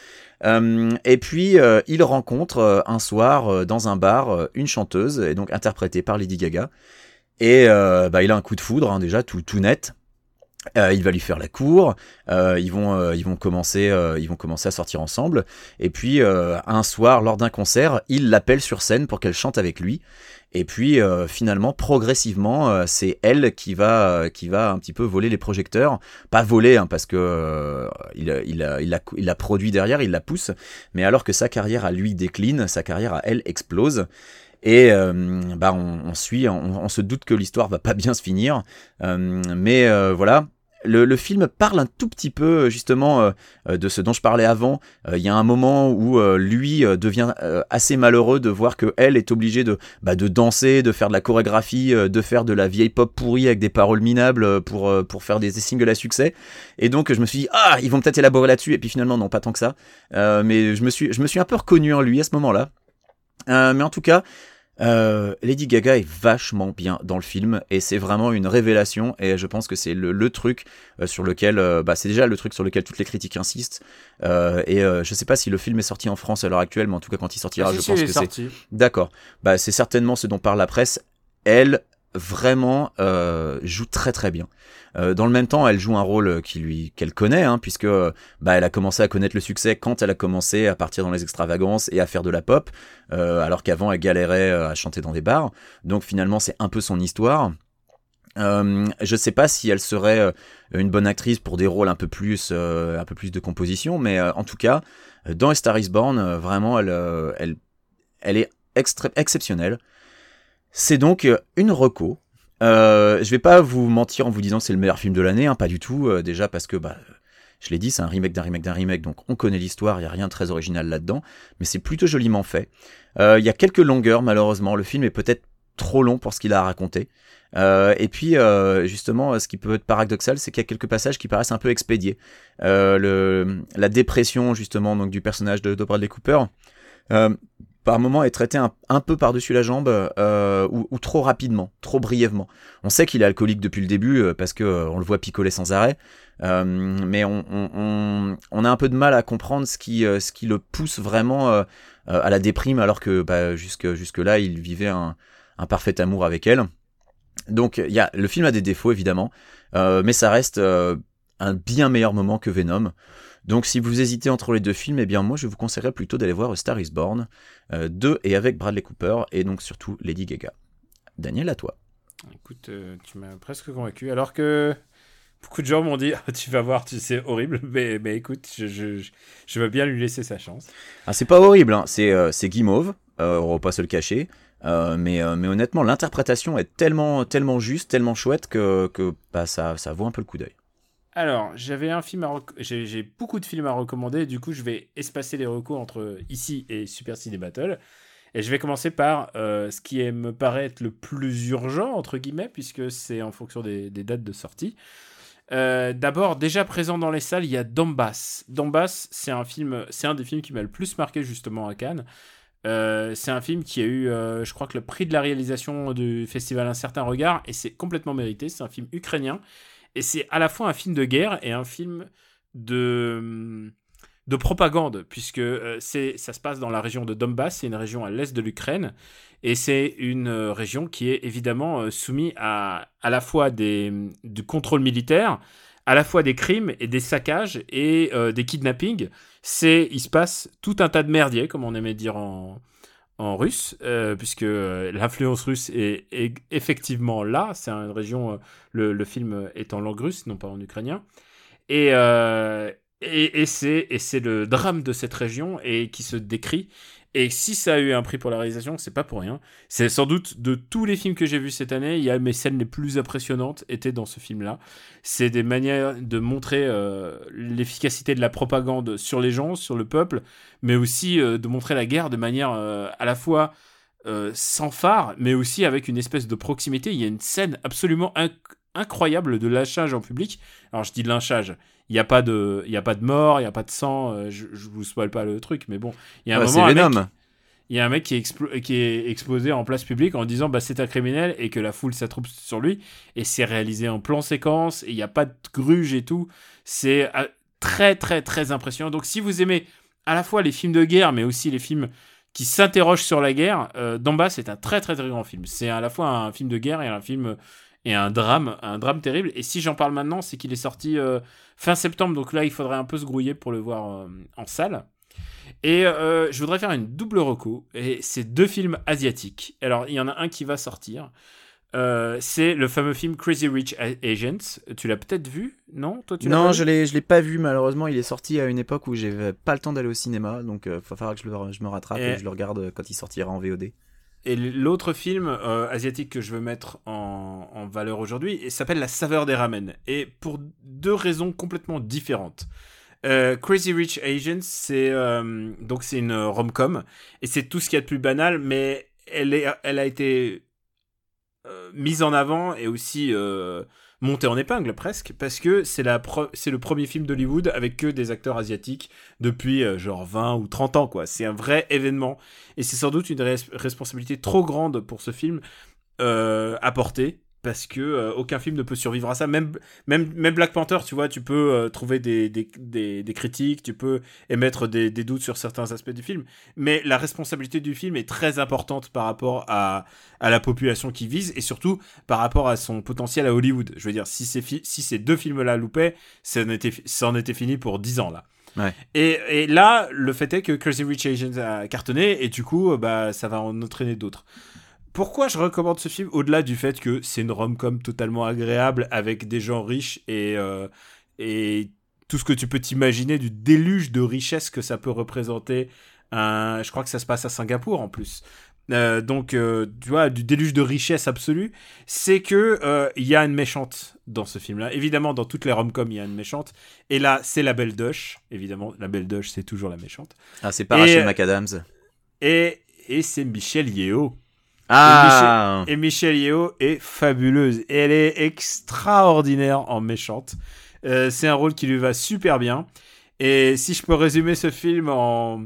Euh, et puis euh, il rencontre euh, un soir dans un bar une chanteuse, et donc interprétée par Lady Gaga. Et bah, il a un coup de foudre, hein, déjà tout, tout net. Euh, il va lui faire la cour, euh, ils vont euh, ils vont commencer ils vont commencer à sortir ensemble. Et puis un soir lors d'un concert, il l'appelle sur scène pour qu'elle chante avec lui. Et puis finalement progressivement c'est elle qui va qui va un petit peu voler les projecteurs, pas voler hein, parce que il il il a il a produit derrière, il la pousse. Mais alors que sa carrière à lui décline, sa carrière à elle explose. Et bah on, suit, on, se doute que l'histoire va pas bien se finir, mais voilà. Le, film parle un tout petit peu justement euh, euh, de ce dont je parlais avant. Euh, Il y a un moment où euh, lui euh, devient euh, assez malheureux de voir que elle est obligée de, bah, de danser, de faire de la chorégraphie, euh, de faire de la vieille pop pourrie avec des paroles minables euh, pour, euh, pour faire des, des singles à succès. Et donc je me suis dit ah ils vont peut-être élaborer là-dessus et puis finalement non pas tant que ça. Euh, mais je me suis je me suis un peu reconnu en lui à ce moment-là. Euh, mais en tout cas, euh, Lady Gaga est vachement bien dans le film et c'est vraiment une révélation et je pense que c'est le, le truc euh, sur lequel, euh, bah, c'est déjà le truc sur lequel toutes les critiques insistent. Euh, et euh, je sais pas si le film est sorti en France à l'heure actuelle, mais en tout cas quand il sortira, Ah, je si, pense que c'est. D'accord. Bah, c'est certainement ce dont parle la presse. Elle, vraiment, euh, joue très très bien. Euh, dans le même temps, elle joue un rôle qu'elle connaît, hein, puisque bah, elle a commencé à connaître le succès quand elle a commencé à partir dans les extravagances et à faire de la pop, euh, alors qu'avant elle galérait euh, à chanter dans des bars. Donc finalement, c'est un peu son histoire. Euh, je sais pas si elle serait euh, une bonne actrice pour des rôles un peu plus, euh, de composition, mais euh, en tout cas, euh, dans Star Is Born, euh, vraiment, elle, euh, elle, est exceptionnelle. C'est donc euh, une reco. Euh, je vais pas vous mentir en vous disant c'est le meilleur film de l'année, hein, pas du tout. euh, déjà parce que, bah, je l'ai dit, c'est un remake d'un remake d'un remake, donc on connaît l'histoire, il y a rien de très original là-dedans, mais c'est plutôt joliment fait. Euh, Il y a quelques longueurs, malheureusement. Le film est peut-être trop long pour ce qu'il a à raconter. Euh, et puis, justement, ce qui peut être paradoxal, c'est qu'il y a quelques passages qui paraissent un peu expédiés. La dépression, justement, donc du personnage de, de Bradley Cooper, par moment est traité un, peu par-dessus la jambe euh, ou, trop rapidement, trop brièvement. On sait qu'il est alcoolique depuis le début euh, parce que euh, on le voit picoler sans arrêt, mais on, a un peu de mal à comprendre ce qui, le pousse vraiment à la déprime alors que bah, jusque, là il vivait un, parfait amour avec elle. Donc le film a des défauts évidemment, mais ça reste un bien meilleur moment que Venom. Donc si vous hésitez entre les deux films, eh bien moi je vous conseillerais plutôt d'aller voir Star Is Born euh, 2 et avec Bradley Cooper et donc surtout Lady Gaga. Daniel, à toi. Écoute, euh, tu m'as presque convaincu. Alors que beaucoup de gens m'ont dit Ah, Tu vas voir, tu c'est horrible. Mais, mais écoute, je, je, je, veux bien lui laisser sa chance. Ah, c'est pas horrible, hein. c'est euh, guimauve, euh, on va pas se le cacher. Euh, mais, mais honnêtement, l'interprétation est tellement, tellement juste, tellement chouette que, que bah, ça, ça vaut un peu le coup d'œil. Alors, j'avais un film à j'ai beaucoup de films à recommander, du coup, je vais espacer les recours entre ici et Super Ciné Battle. Et je vais commencer par euh, ce qui est, me paraît être le plus urgent, entre guillemets, puisque c'est en fonction des, dates de sortie. Euh, D'abord, déjà présent dans les salles, il y a Donbass. Donbass, c'est un film, c'est un des films qui m'a le plus marqué justement à Cannes. Euh, c'est un film qui a eu, je crois que le prix de la réalisation du festival Un certain regard, et c'est complètement mérité. C'est un film ukrainien, et c'est à la fois un film de guerre et un film de de propagande, puisque euh, ça se passe dans la région de Donbass, c'est une région à l'est de l'Ukraine, et c'est une euh, région qui est évidemment euh, soumise à à la fois des, du contrôle militaire, à la fois des crimes et des saccages et des kidnappings. Il se passe tout un tas de merdier, comme on aimait dire en, en russe, euh, puisque euh, l'influence russe est, effectivement là. C'est une région, euh, le, film est en langue russe, non pas en ukrainien. Et, et c'est le drame de cette région et qui se décrit. Et si ça a eu un prix pour la réalisation, c'est pas pour rien. C'est sans doute de tous les films que j'ai vus cette année, il y a mes scènes les plus impressionnantes étaient dans ce film-là. C'est des manières de montrer euh, l'efficacité de la propagande sur les gens, sur le peuple, mais aussi euh, de montrer la guerre de manière euh, à la fois sans phare, mais aussi avec une espèce de proximité. Il y a une scène absolument inc- incroyable de lynchage en public. Alors je dis lynchage, il n'y a pas de, il y a pas de mort, il n'y a pas de sang. euh, je, je vous spoil pas le truc, mais bon, il y a un Ouais, moment, un mec- il y a un mec qui est, qui est exposé en place publique en disant bah c'est un criminel et que la foule s'attroupe sur lui et c'est réalisé en plan séquence et il n'y a pas de gruge et tout. C'est euh, très très très impressionnant. Donc si vous aimez à la fois les films de guerre mais aussi les films qui s'interrogent sur la guerre euh, d'en bas c'est un très très très grand film. C'est à la fois un film de guerre et un film et un drame un drame terrible et si j'en parle maintenant c'est qu'il est sorti euh, fin septembre donc là il faudrait un peu se grouiller pour le voir euh, en salle et euh, je voudrais faire une double reco. Et c'est deux films asiatiques. Alors, il y en a un qui va sortir. C'est le fameux film Crazy Rich A- Asians. Tu l'as peut-être vu Non? Toi, tu Non, je l'ai, je l'ai pas vu malheureusement. Il est sorti à une époque où j'avais pas le temps d'aller au cinéma, donc il va falloir que je, le- je me rattrape et... Et- que je le regarde quand il sortira en VOD. Et l'autre film euh, asiatique que je veux mettre en, valeur aujourd'hui s'appelle La saveur des ramen. Et pour deux raisons complètement différentes. Euh, Crazy Rich Asians, c'est euh, c'est une rom-com et c'est tout ce qu'il y a de plus banal, mais elle est, elle a été mise en avant et aussi montée en épingle presque parce que c'est le premier film d'Hollywood avec que des acteurs asiatiques depuis euh, genre 20 ou 30 ans quoi. C'est un vrai événement et c'est sans doute une res- responsabilité trop grande pour ce film euh, à porter parce que euh, aucun film ne peut survivre à ça. Même, même, même Black Panther, tu vois, tu peux euh, trouver des, des, des, des critiques, tu peux émettre des, des doutes sur certains aspects du film, mais la responsabilité du film est très importante par rapport à, à la population qui vise et surtout par rapport à son potentiel à Hollywood. Je veux dire, si ces, si ces deux films-là loupaient, ça en, était, ça en était fini pour 10 ans là. Ouais. Et, et là, le fait est que Crazy Rich Asians a cartonné et du coup, bah, ça va en entraîner d'autres. Pourquoi je recommande ce film au-delà du fait que c'est une rom-com totalement agréable avec des gens riches et, euh, et tout ce que tu peux t'imaginer du déluge de richesse que ça peut représenter. Un, je crois que ça se passe à Singapour en plus. Euh, donc, euh, tu vois, du déluge de richesse absolue, c'est que euh, il y a une méchante dans ce film-là. Évidemment, dans toutes les rom-coms, il y a une méchante. Et là, c'est la belle Doche. Évidemment, la belle Doche, c'est toujours la méchante. Ah, c'est pas Rachel Et- McAdams. Et, et c'est Michelle Yeo. Ah, Et Michelle Yeo est fabuleuse. Et elle est extraordinaire en méchante. Euh, c'est un rôle qui lui va super bien. Et si je peux résumer ce film en,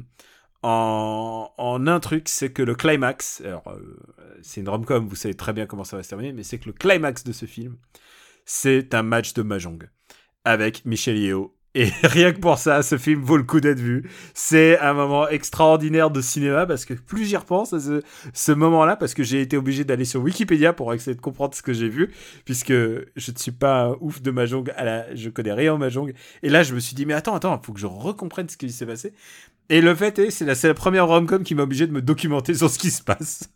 en, en un truc, c'est que le climax, alors euh, c'est une rom-com, vous savez très bien comment ça va se terminer, mais c'est que le climax de ce film, c'est un match de Mahjong avec Michelle Yeo. Et rien que pour ça, ce film vaut le coup d'être vu. C'est un moment extraordinaire de cinéma parce que plus j'y repense à ce, moment-là, parce que j'ai été obligé d'aller sur Wikipédia pour essayer de comprendre ce que j'ai vu, puisque je ne suis pas un ouf de Mahjong, à la, je connais rien en Mahjong. Et là, je me suis dit, mais attends, attends, il faut que je recomprenne ce qui s'est passé. Et le fait est, c'est la, la première rom-com qui m'a obligé de me documenter sur ce qui se passe.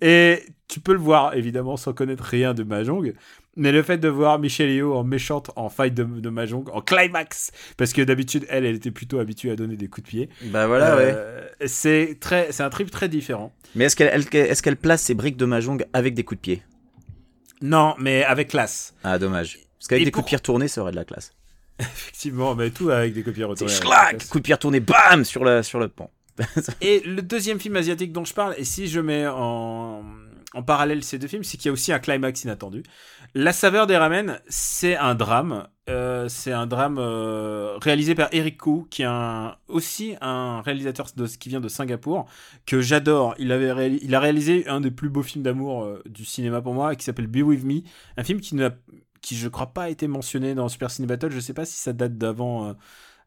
Et tu peux le voir, évidemment, sans connaître rien de Mahjong. Mais le fait de voir Michelle Yeoh en méchante en fight de, de Mahjong, en climax, parce que d'habitude, elle, elle était plutôt habituée à donner des coups de pied. bah voilà, ouais. Euh, C'est très, c'est un trip très différent. Mais est-ce qu'elle elle- est-ce qu'elle place ses briques de Mahjong avec des coups de pied? Non, mais avec classe. Ah, dommage. Parce qu'avec des pour- coups de pied retournés, ça aurait de la classe. Effectivement, mais tout avec des avec la schlac classe. Coup de pied retourné, bam Sur, la, sur le pont. Et le deuxième film asiatique dont je parle, et si je mets en, en parallèle ces deux films, c'est qu'il y a aussi un climax inattendu. La saveur des ramen, c'est un drame. Euh, c'est un drame euh, réalisé par Eric Koo, qui est aussi un réalisateur de, qui vient de Singapour, que j'adore. Il, il a réalisé un des plus beaux films d'amour euh, du cinéma pour moi, qui s'appelle Be With Me, un film qui, qui je crois pas a été mentionné dans Super Ciné Battle. Je sais pas si ça date d'avant.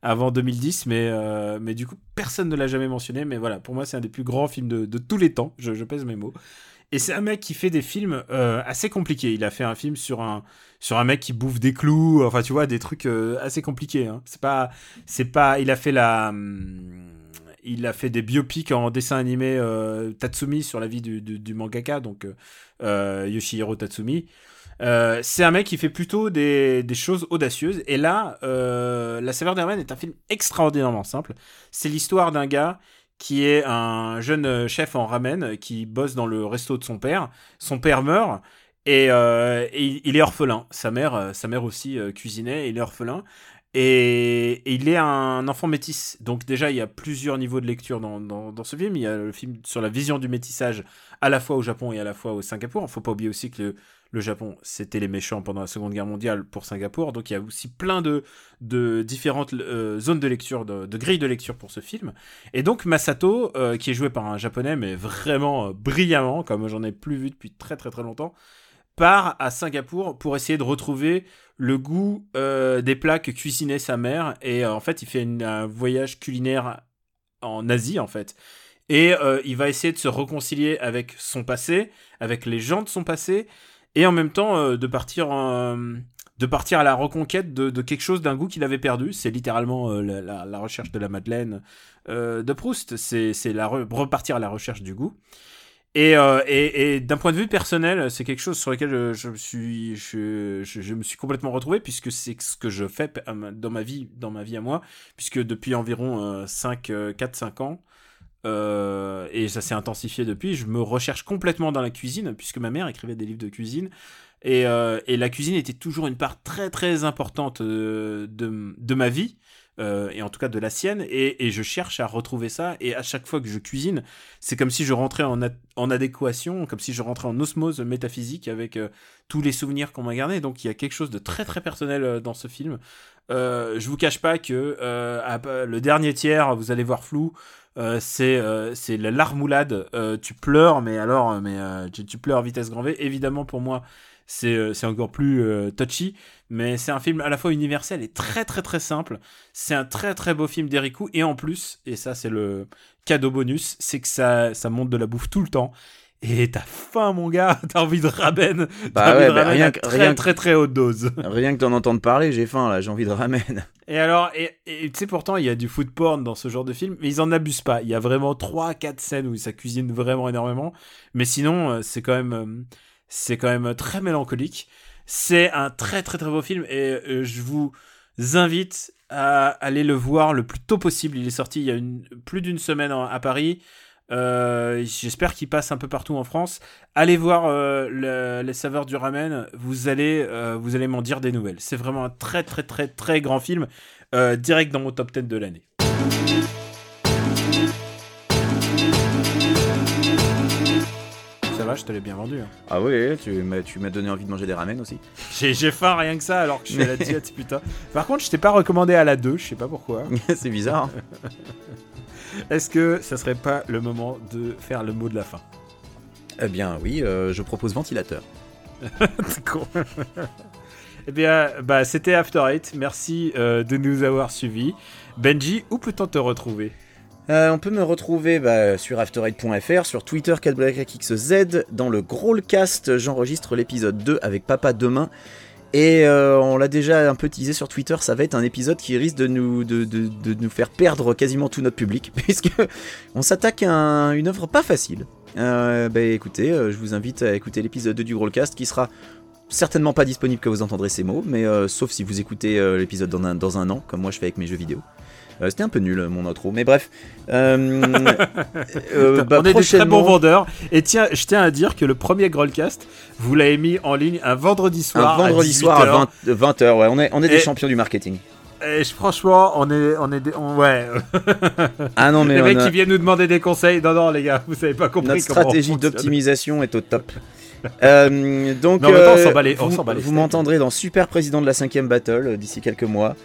avant 2010, mais, mais du coup, personne ne l'a jamais mentionné. Mais voilà, pour moi, c'est un des plus grands films de, tous les temps. Je pèse mes mots. Et c'est un mec qui fait des films euh, assez compliqués. Il a fait un film sur un, sur un mec qui bouffe des clous. Enfin, tu vois, des trucs euh, assez compliqués. Hein. C'est pas, c'est pas. Il a fait la. hum, Il a fait des biopics en dessin animé euh, Tatsumi sur la vie du, du, mangaka, donc Yoshihiro Tatsumi. C'est un mec qui fait plutôt des, des choses audacieuses. Et là, La saveur des ramen est un film extraordinairement simple. C'est l'histoire d'un gars qui est un jeune chef en ramen qui bosse dans le resto de son père. Son père meurt et, euh, il est orphelin. Sa mère, euh, sa mère aussi euh, cuisinait. Et il est orphelin. Et, il est un enfant métis. Donc déjà, il y a plusieurs niveaux de lecture dans, dans, ce film. Il y a le film sur la vision du métissage à la fois au Japon et à la fois au Singapour. Il faut pas oublier aussi que le, le Japon, c'était les méchants pendant la Seconde Guerre mondiale pour Singapour. Donc il y a aussi plein de, différentes euh, zones de lecture, de, de grilles de lecture pour ce film. Et donc Masato, euh, qui est joué par un japonais, mais vraiment euh, brillamment, comme j'en ai plus vu depuis très très très longtemps, part à Singapour pour essayer de retrouver le goût des plats que cuisinait sa mère. Et en fait, il fait un voyage culinaire en Asie, en fait. Et il va essayer de se réconcilier avec son passé, avec les gens de son passé, et en même temps euh, de partir en- de partir à la reconquête de, quelque chose d'un goût qu'il avait perdu. C'est littéralement euh, la, recherche de la Madeleine euh, de Proust. C'est la re- repartir à la recherche du goût. Et, euh, et, d'un point de vue personnel, c'est quelque chose sur lequel je, me suis, je, me suis complètement retrouvé puisque c'est ce que je fais dans ma vie, dans ma vie à moi, puisque depuis environ euh, 5, 4-5 ans, euh, et ça s'est intensifié depuis, je me recherche complètement dans la cuisine puisque ma mère écrivait des livres de cuisine. Et, euh, la cuisine était toujours une part très très importante euh, de ma vie, euh, et en tout cas de la sienne, et, je cherche à retrouver ça, et à chaque fois que je cuisine, c'est comme si je rentrais en, adéquation, comme si je rentrais en osmose métaphysique avec euh, tous les souvenirs qu'on m'a gardés, donc il y a quelque chose de très très personnel euh, dans ce film. Euh, je vous cache pas que le dernier tiers, vous allez voir flou, c'est la larmoulade. Euh, tu pleures, mais alors, mais tu, tu pleures vitesse grand V. Évidemment, pour moi, c'est euh, c'est encore plus euh, touchy, mais c'est un film à la fois universel et très très très simple. C'est un très très beau film d'Eriku et en plus, et ça c'est le cadeau bonus, c'est que ça ça monte de la bouffe tout le temps. Et t'as faim, mon gars, t'as envie de ramen, Bah envie de bah ramen rien à que- très, rien très très haute dose. Rien que d'en entendre parler, j'ai faim là, j'ai envie de ramen. Et alors, et tu sais, pourtant, il y a du food porn dans ce genre de film, mais ils en abusent pas. Il y a vraiment 3-4 scènes où ça cuisine vraiment énormément. Mais sinon, euh, c'est quand même, euh, c'est quand même très mélancolique. C'est un très très très beau film et euh, je vous invite à aller le voir le plus tôt possible. Il est sorti il y a plus d'une semaine à Paris. Euh, J'espère qu'il passe un peu partout en France. Allez voir euh, le- les saveurs du ramen. Vous allez, vous allez m'en dire des nouvelles. C'est vraiment un très très très très grand film, direct dans mon top 10 de l'année. Je te l'ai bien vendu. hein. Ah oui, tu m'as tu m'as donné envie de manger des ramen aussi. J'ai j'ai faim rien que ça alors que je suis à la diète, putain. Par contre, je t'ai pas recommandé à la 2, je sais pas pourquoi. C'est bizarre. Est-ce que ça serait pas le moment de faire le mot de la fin? Eh bien oui, euh, je propose ventilateur. Con. Eh bien, bah, c'était After Eight. Merci euh, de nous avoir suivis. Benji, où peut-on te retrouver? Euh, on peut me retrouver bah, sur after8.fr, sur Twitter 4blackxz, dans le Growlcast, j'enregistre l'épisode 2 avec Papa demain. Et euh, on l'a déjà un peu teasé sur Twitter, ça va être un épisode qui risque de nous, faire perdre quasiment tout notre public, puisque on s'attaque à un- une œuvre pas facile. Euh, bah écoutez, je vous invite à écouter l'épisode 2 du Growlcast qui sera certainement pas disponible quand vous entendrez ces mots, mais sauf si vous écoutez l'épisode dans un an, comme moi je fais avec mes jeux vidéo. Euh, C'était un peu nul mon intro, mais bref. Euh, euh, bah, On est des très bons vendeurs. Et tiens, je tiens à dire que le premier Growlcast, vous l'avez mis en ligne un vendredi soir. un vendredi à soir à 18h. 20, h ouais, on est, on est des champions du marketing. Et je- franchement, on est, on est, des- on- ouais. Ah non, mais les mecs a- qui viennent nous demander des conseils. Non, non, les gars, vous avez pas compris notre stratégie d'optimisation est au top. Euh, donc, Mais en même temps, on euh, on vous, vous m'entendrez dans Super Président de la 5ème Battle d'ici quelques mois.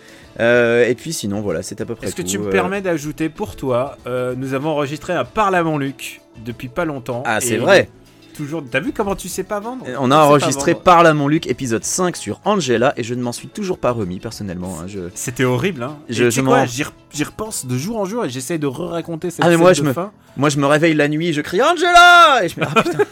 Euh, et puis sinon, voilà, c'est à peu près Est-ce que tu me Euh, permets d'ajouter pour toi, euh, nous avons enregistré un Parlement Luc depuis pas longtemps. Ah, c'est vrai. Toujours. T'as vu comment tu sais pas vendre? On a enregistré par la mon Luc épisode 5 sur Angela et je ne m'en suis toujours pas remis personnellement. hein, je... C'était horrible, hein. Je- je quoi, j'y re- j'y repense de jour en jour et j'essaye de re-raconter cette Ah mais moi je me, fin. moi je me réveille la nuit et je crie Angela et je me ah, putain.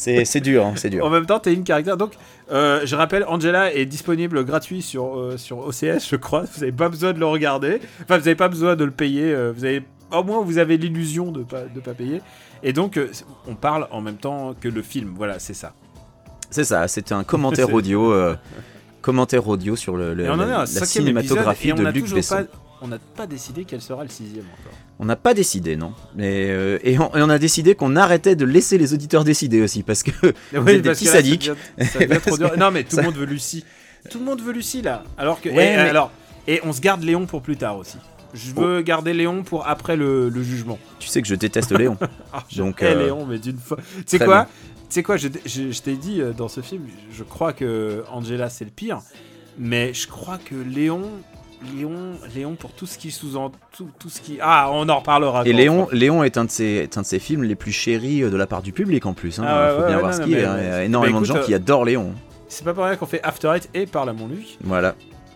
c'est c'est dur, hein, c'est dur. En même temps, t'es une caractère. Donc, euh, je rappelle, Angela est disponible gratuit sur, euh, sur OCS, je crois. Vous n'avez pas besoin de le regarder. Enfin, vous n'avez pas besoin de le payer. euh, vous avez, au moins, vous avez l'illusion de pas, de pas payer. Et donc, on parle en même temps que le film. Voilà, c'est ça. C'est ça, c'était un commentaire audio, euh, commentaire audio sur le, la, épisode cinématographie de Luc Besson. pas, on n'a pas décidé quel sera le sixième encore. On n'a pas décidé, non. Mais euh, et, on, et on a décidé qu'on arrêtait de laisser les auditeurs décider aussi, parce que êtes des parce petits que là, ça sadiques. devient- ça devient trop Parce dur. que Non mais tout ça- le monde veut Lucie. Tout le monde veut Lucie là. Alors que Ouais, et, mais- alors et on se garde Léon pour plus tard aussi. Je veux garder Léon pour après le, le jugement. Tu sais que je déteste Léon. Ah, je Donc, euh, Léon mais d'une fois. Tu sais quoi bien. Tu sais quoi Je, je- je t'ai dit euh, dans ce film, je crois que Angela c'est le pire, mais je crois que Léon. Léon, Léon pour tout ce qui sous-entend, tout, tout ce qui... Ah, on en reparlera. Et Léon, Léon est un de ces, est un de ces films les plus chéris euh, de la part du public en plus. Hein. Ah faut ouais, bien ouais, voir non, ce qu'il y a. mais- Il y a énormément de gens qui adorent Léon. C'est pas pour rien qu'on fait After Eight et Parle à mon lui. Voilà.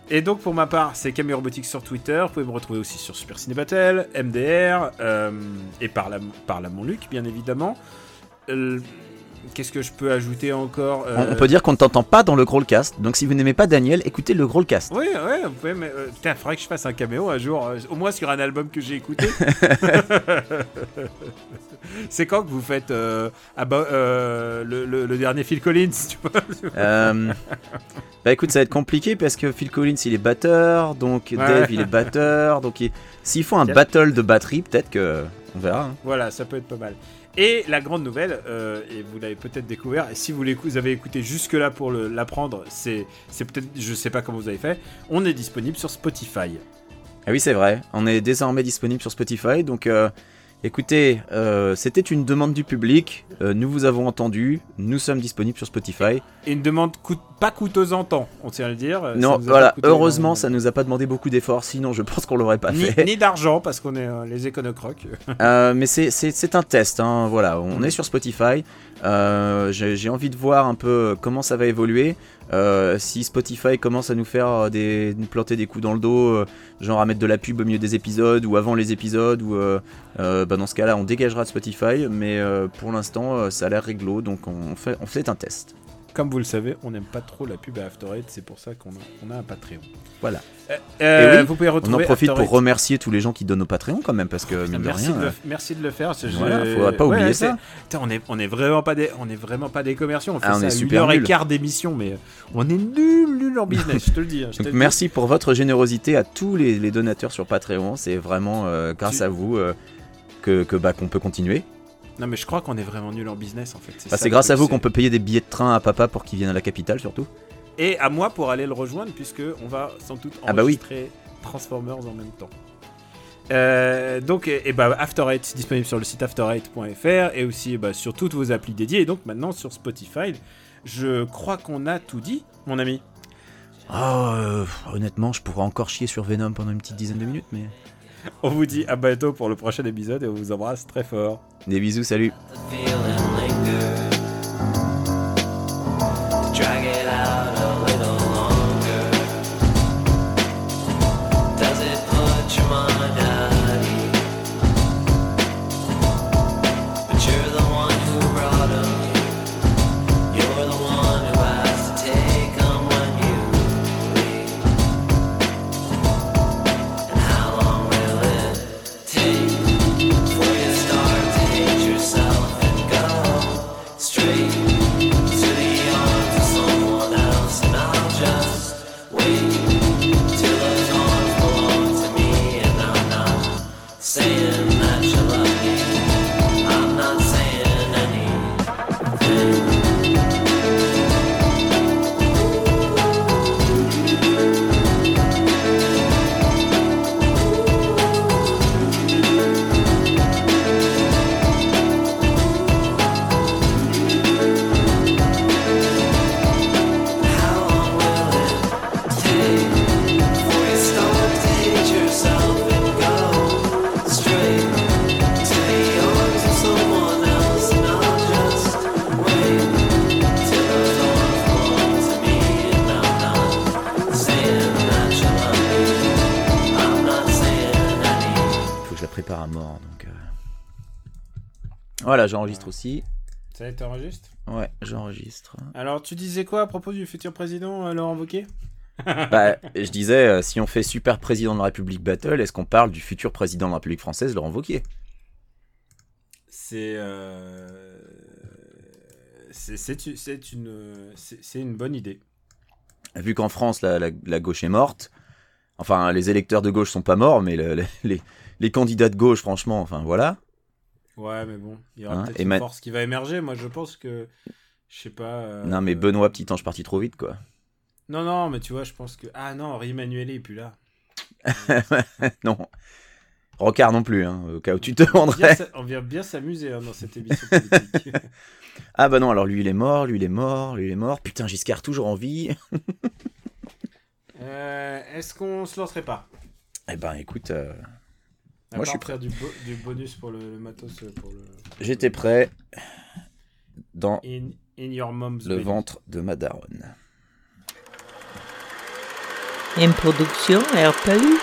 Et donc pour ma part, c'est Camille Robotics sur Twitter. Vous pouvez me retrouver aussi sur Super Ciné Battle, MDR euh, et par la, par la mon Luc, bien évidemment. Euh, Qu'est-ce que je peux ajouter encore On- Euh, On peut dire qu'on ne t'entend pas dans le Growlcast. Donc si vous n'aimez pas Daniel, écoutez le Growlcast. Oui, ouais, vous pouvez. Mais, euh, putain, faudrait que je fasse un caméo un jour, euh, au moins sur un album que j'ai écouté. c'est quand que vous faites euh, le, le- le dernier Phil Collins, tu vois? Bah écoute, ça va être compliqué parce que Phil Collins il est batteur, donc Ouais. Dave il est batteur, donc il- s'ils font un battle de batterie, peut-être que on verra. hein. Voilà, ça peut être pas mal. Et la grande nouvelle, euh, et vous l'avez peut-être découvert, et si vous, avez écouté jusque-là pour l'apprendre, c'est peut-être, je sais pas comment vous avez fait, on est disponible sur Spotify. Ah oui, c'est vrai. On est désormais disponible sur Spotify. Donc, euh, écoutez, euh, c'était une demande du public. euh, nous vous avons entendu. Nous sommes disponibles sur Spotify. Et une demande coûte, pas coûteuse en temps, on tient à le dire. Ça non, voilà. Heureusement, énormément. ça nous a pas demandé beaucoup d'efforts. Sinon, je pense qu'on l'aurait pas Ni, fait. ni d'argent, parce qu'on est euh, les éconocroques. Euh, mais c'est- un test. hein, Voilà, on est sur Spotify. J'ai envie de voir un peu comment ça va évoluer. Euh, si Spotify commence à nous faire euh, nous planter des coups dans le dos, euh, genre à mettre de la pub au milieu des épisodes ou avant les épisodes, ou bah dans ce cas-là, on dégagera de Spotify. Mais pour l'instant, ça a l'air réglo, donc on fait un test. Comme vous le savez, on n'aime pas trop la pub à After Eight, c'est pour ça qu'on a, on a un Patreon. Voilà. Euh, euh, Et oui, vous pouvez On en profite After pour Eight. remercier tous les gens qui donnent au Patreon quand même, parce que mine de Merci, rien. de le, euh, merci de le faire. Voilà, je- faudra pas Ouais, oublier ça. Putain, on est, on est vraiment pas des, on est vraiment pas des commerciaux. On fait Ah, on ça est à super une heure et quart d'émission, mais on est nul, nul en business. je te le dis. hein, te Donc le dis. merci pour votre générosité à tous les, les donateurs sur Patreon. C'est vraiment euh, grâce Tu- à vous euh, que, que, bah, qu'on peut continuer. Non, mais je crois qu'on est vraiment nul en business en fait. Bah, c'est le grâce à vous qu'on peut payer des billets de train à papa pour qu'il vienne à la capitale surtout. Et à moi pour aller le rejoindre, puisque on va sans doute Ah bah oui. enregistrer Transformers en même temps. Euh, donc, et, et bah, After Eight, disponible sur le site after8.fr et aussi bah, sur toutes vos applis dédiées. Et donc maintenant sur Spotify, je crois qu'on a tout dit, mon ami. Oh, euh, honnêtement, je pourrais encore chier sur Venom pendant une petite dizaine de minutes, mais. On vous dit à bientôt pour le prochain épisode et on vous embrasse très fort. Des bisous, salut. sand. J'enregistre aussi. Ça t'enregistre Ouais, j'enregistre. Alors, tu disais quoi à propos du futur président euh, Laurent Wauquiez bah, je disais, euh, si on fait super président de la République Battle, est-ce qu'on parle du futur président de la République française, Laurent Wauquiez? C'est. euh, C'est une, c'est c'est une bonne idée. Vu qu'en France, la, la- la gauche est morte. Enfin, les électeurs de gauche sont pas morts, mais le- le- les, les candidats de gauche, franchement, enfin voilà. Ouais, mais bon, il y aura Hein, peut-être une ma- force qui va émerger. Moi, je pense que, je sais pas. euh, Non, mais Benoît, petit ange parti trop vite, quoi. Non, non, mais tu vois, je pense que. Ah non, Emmanuel est plus là. non. Rocard non plus, hein, au cas où tu te demanderais. on vient bien s'amuser hein, dans cette émission politique. Ah bah non, alors lui il est mort, lui il est mort, lui il est mort. Putain, Giscard toujours en vie. Euh, Est-ce qu'on se lancerait pas? Eh ben écoute, euh, Moi, je suis prêt. du, bo- du bonus pour le, le matos euh, pour le. j'étais prêt dans In, in your mom's le belly. ventre de ma daronne. Une production RPU.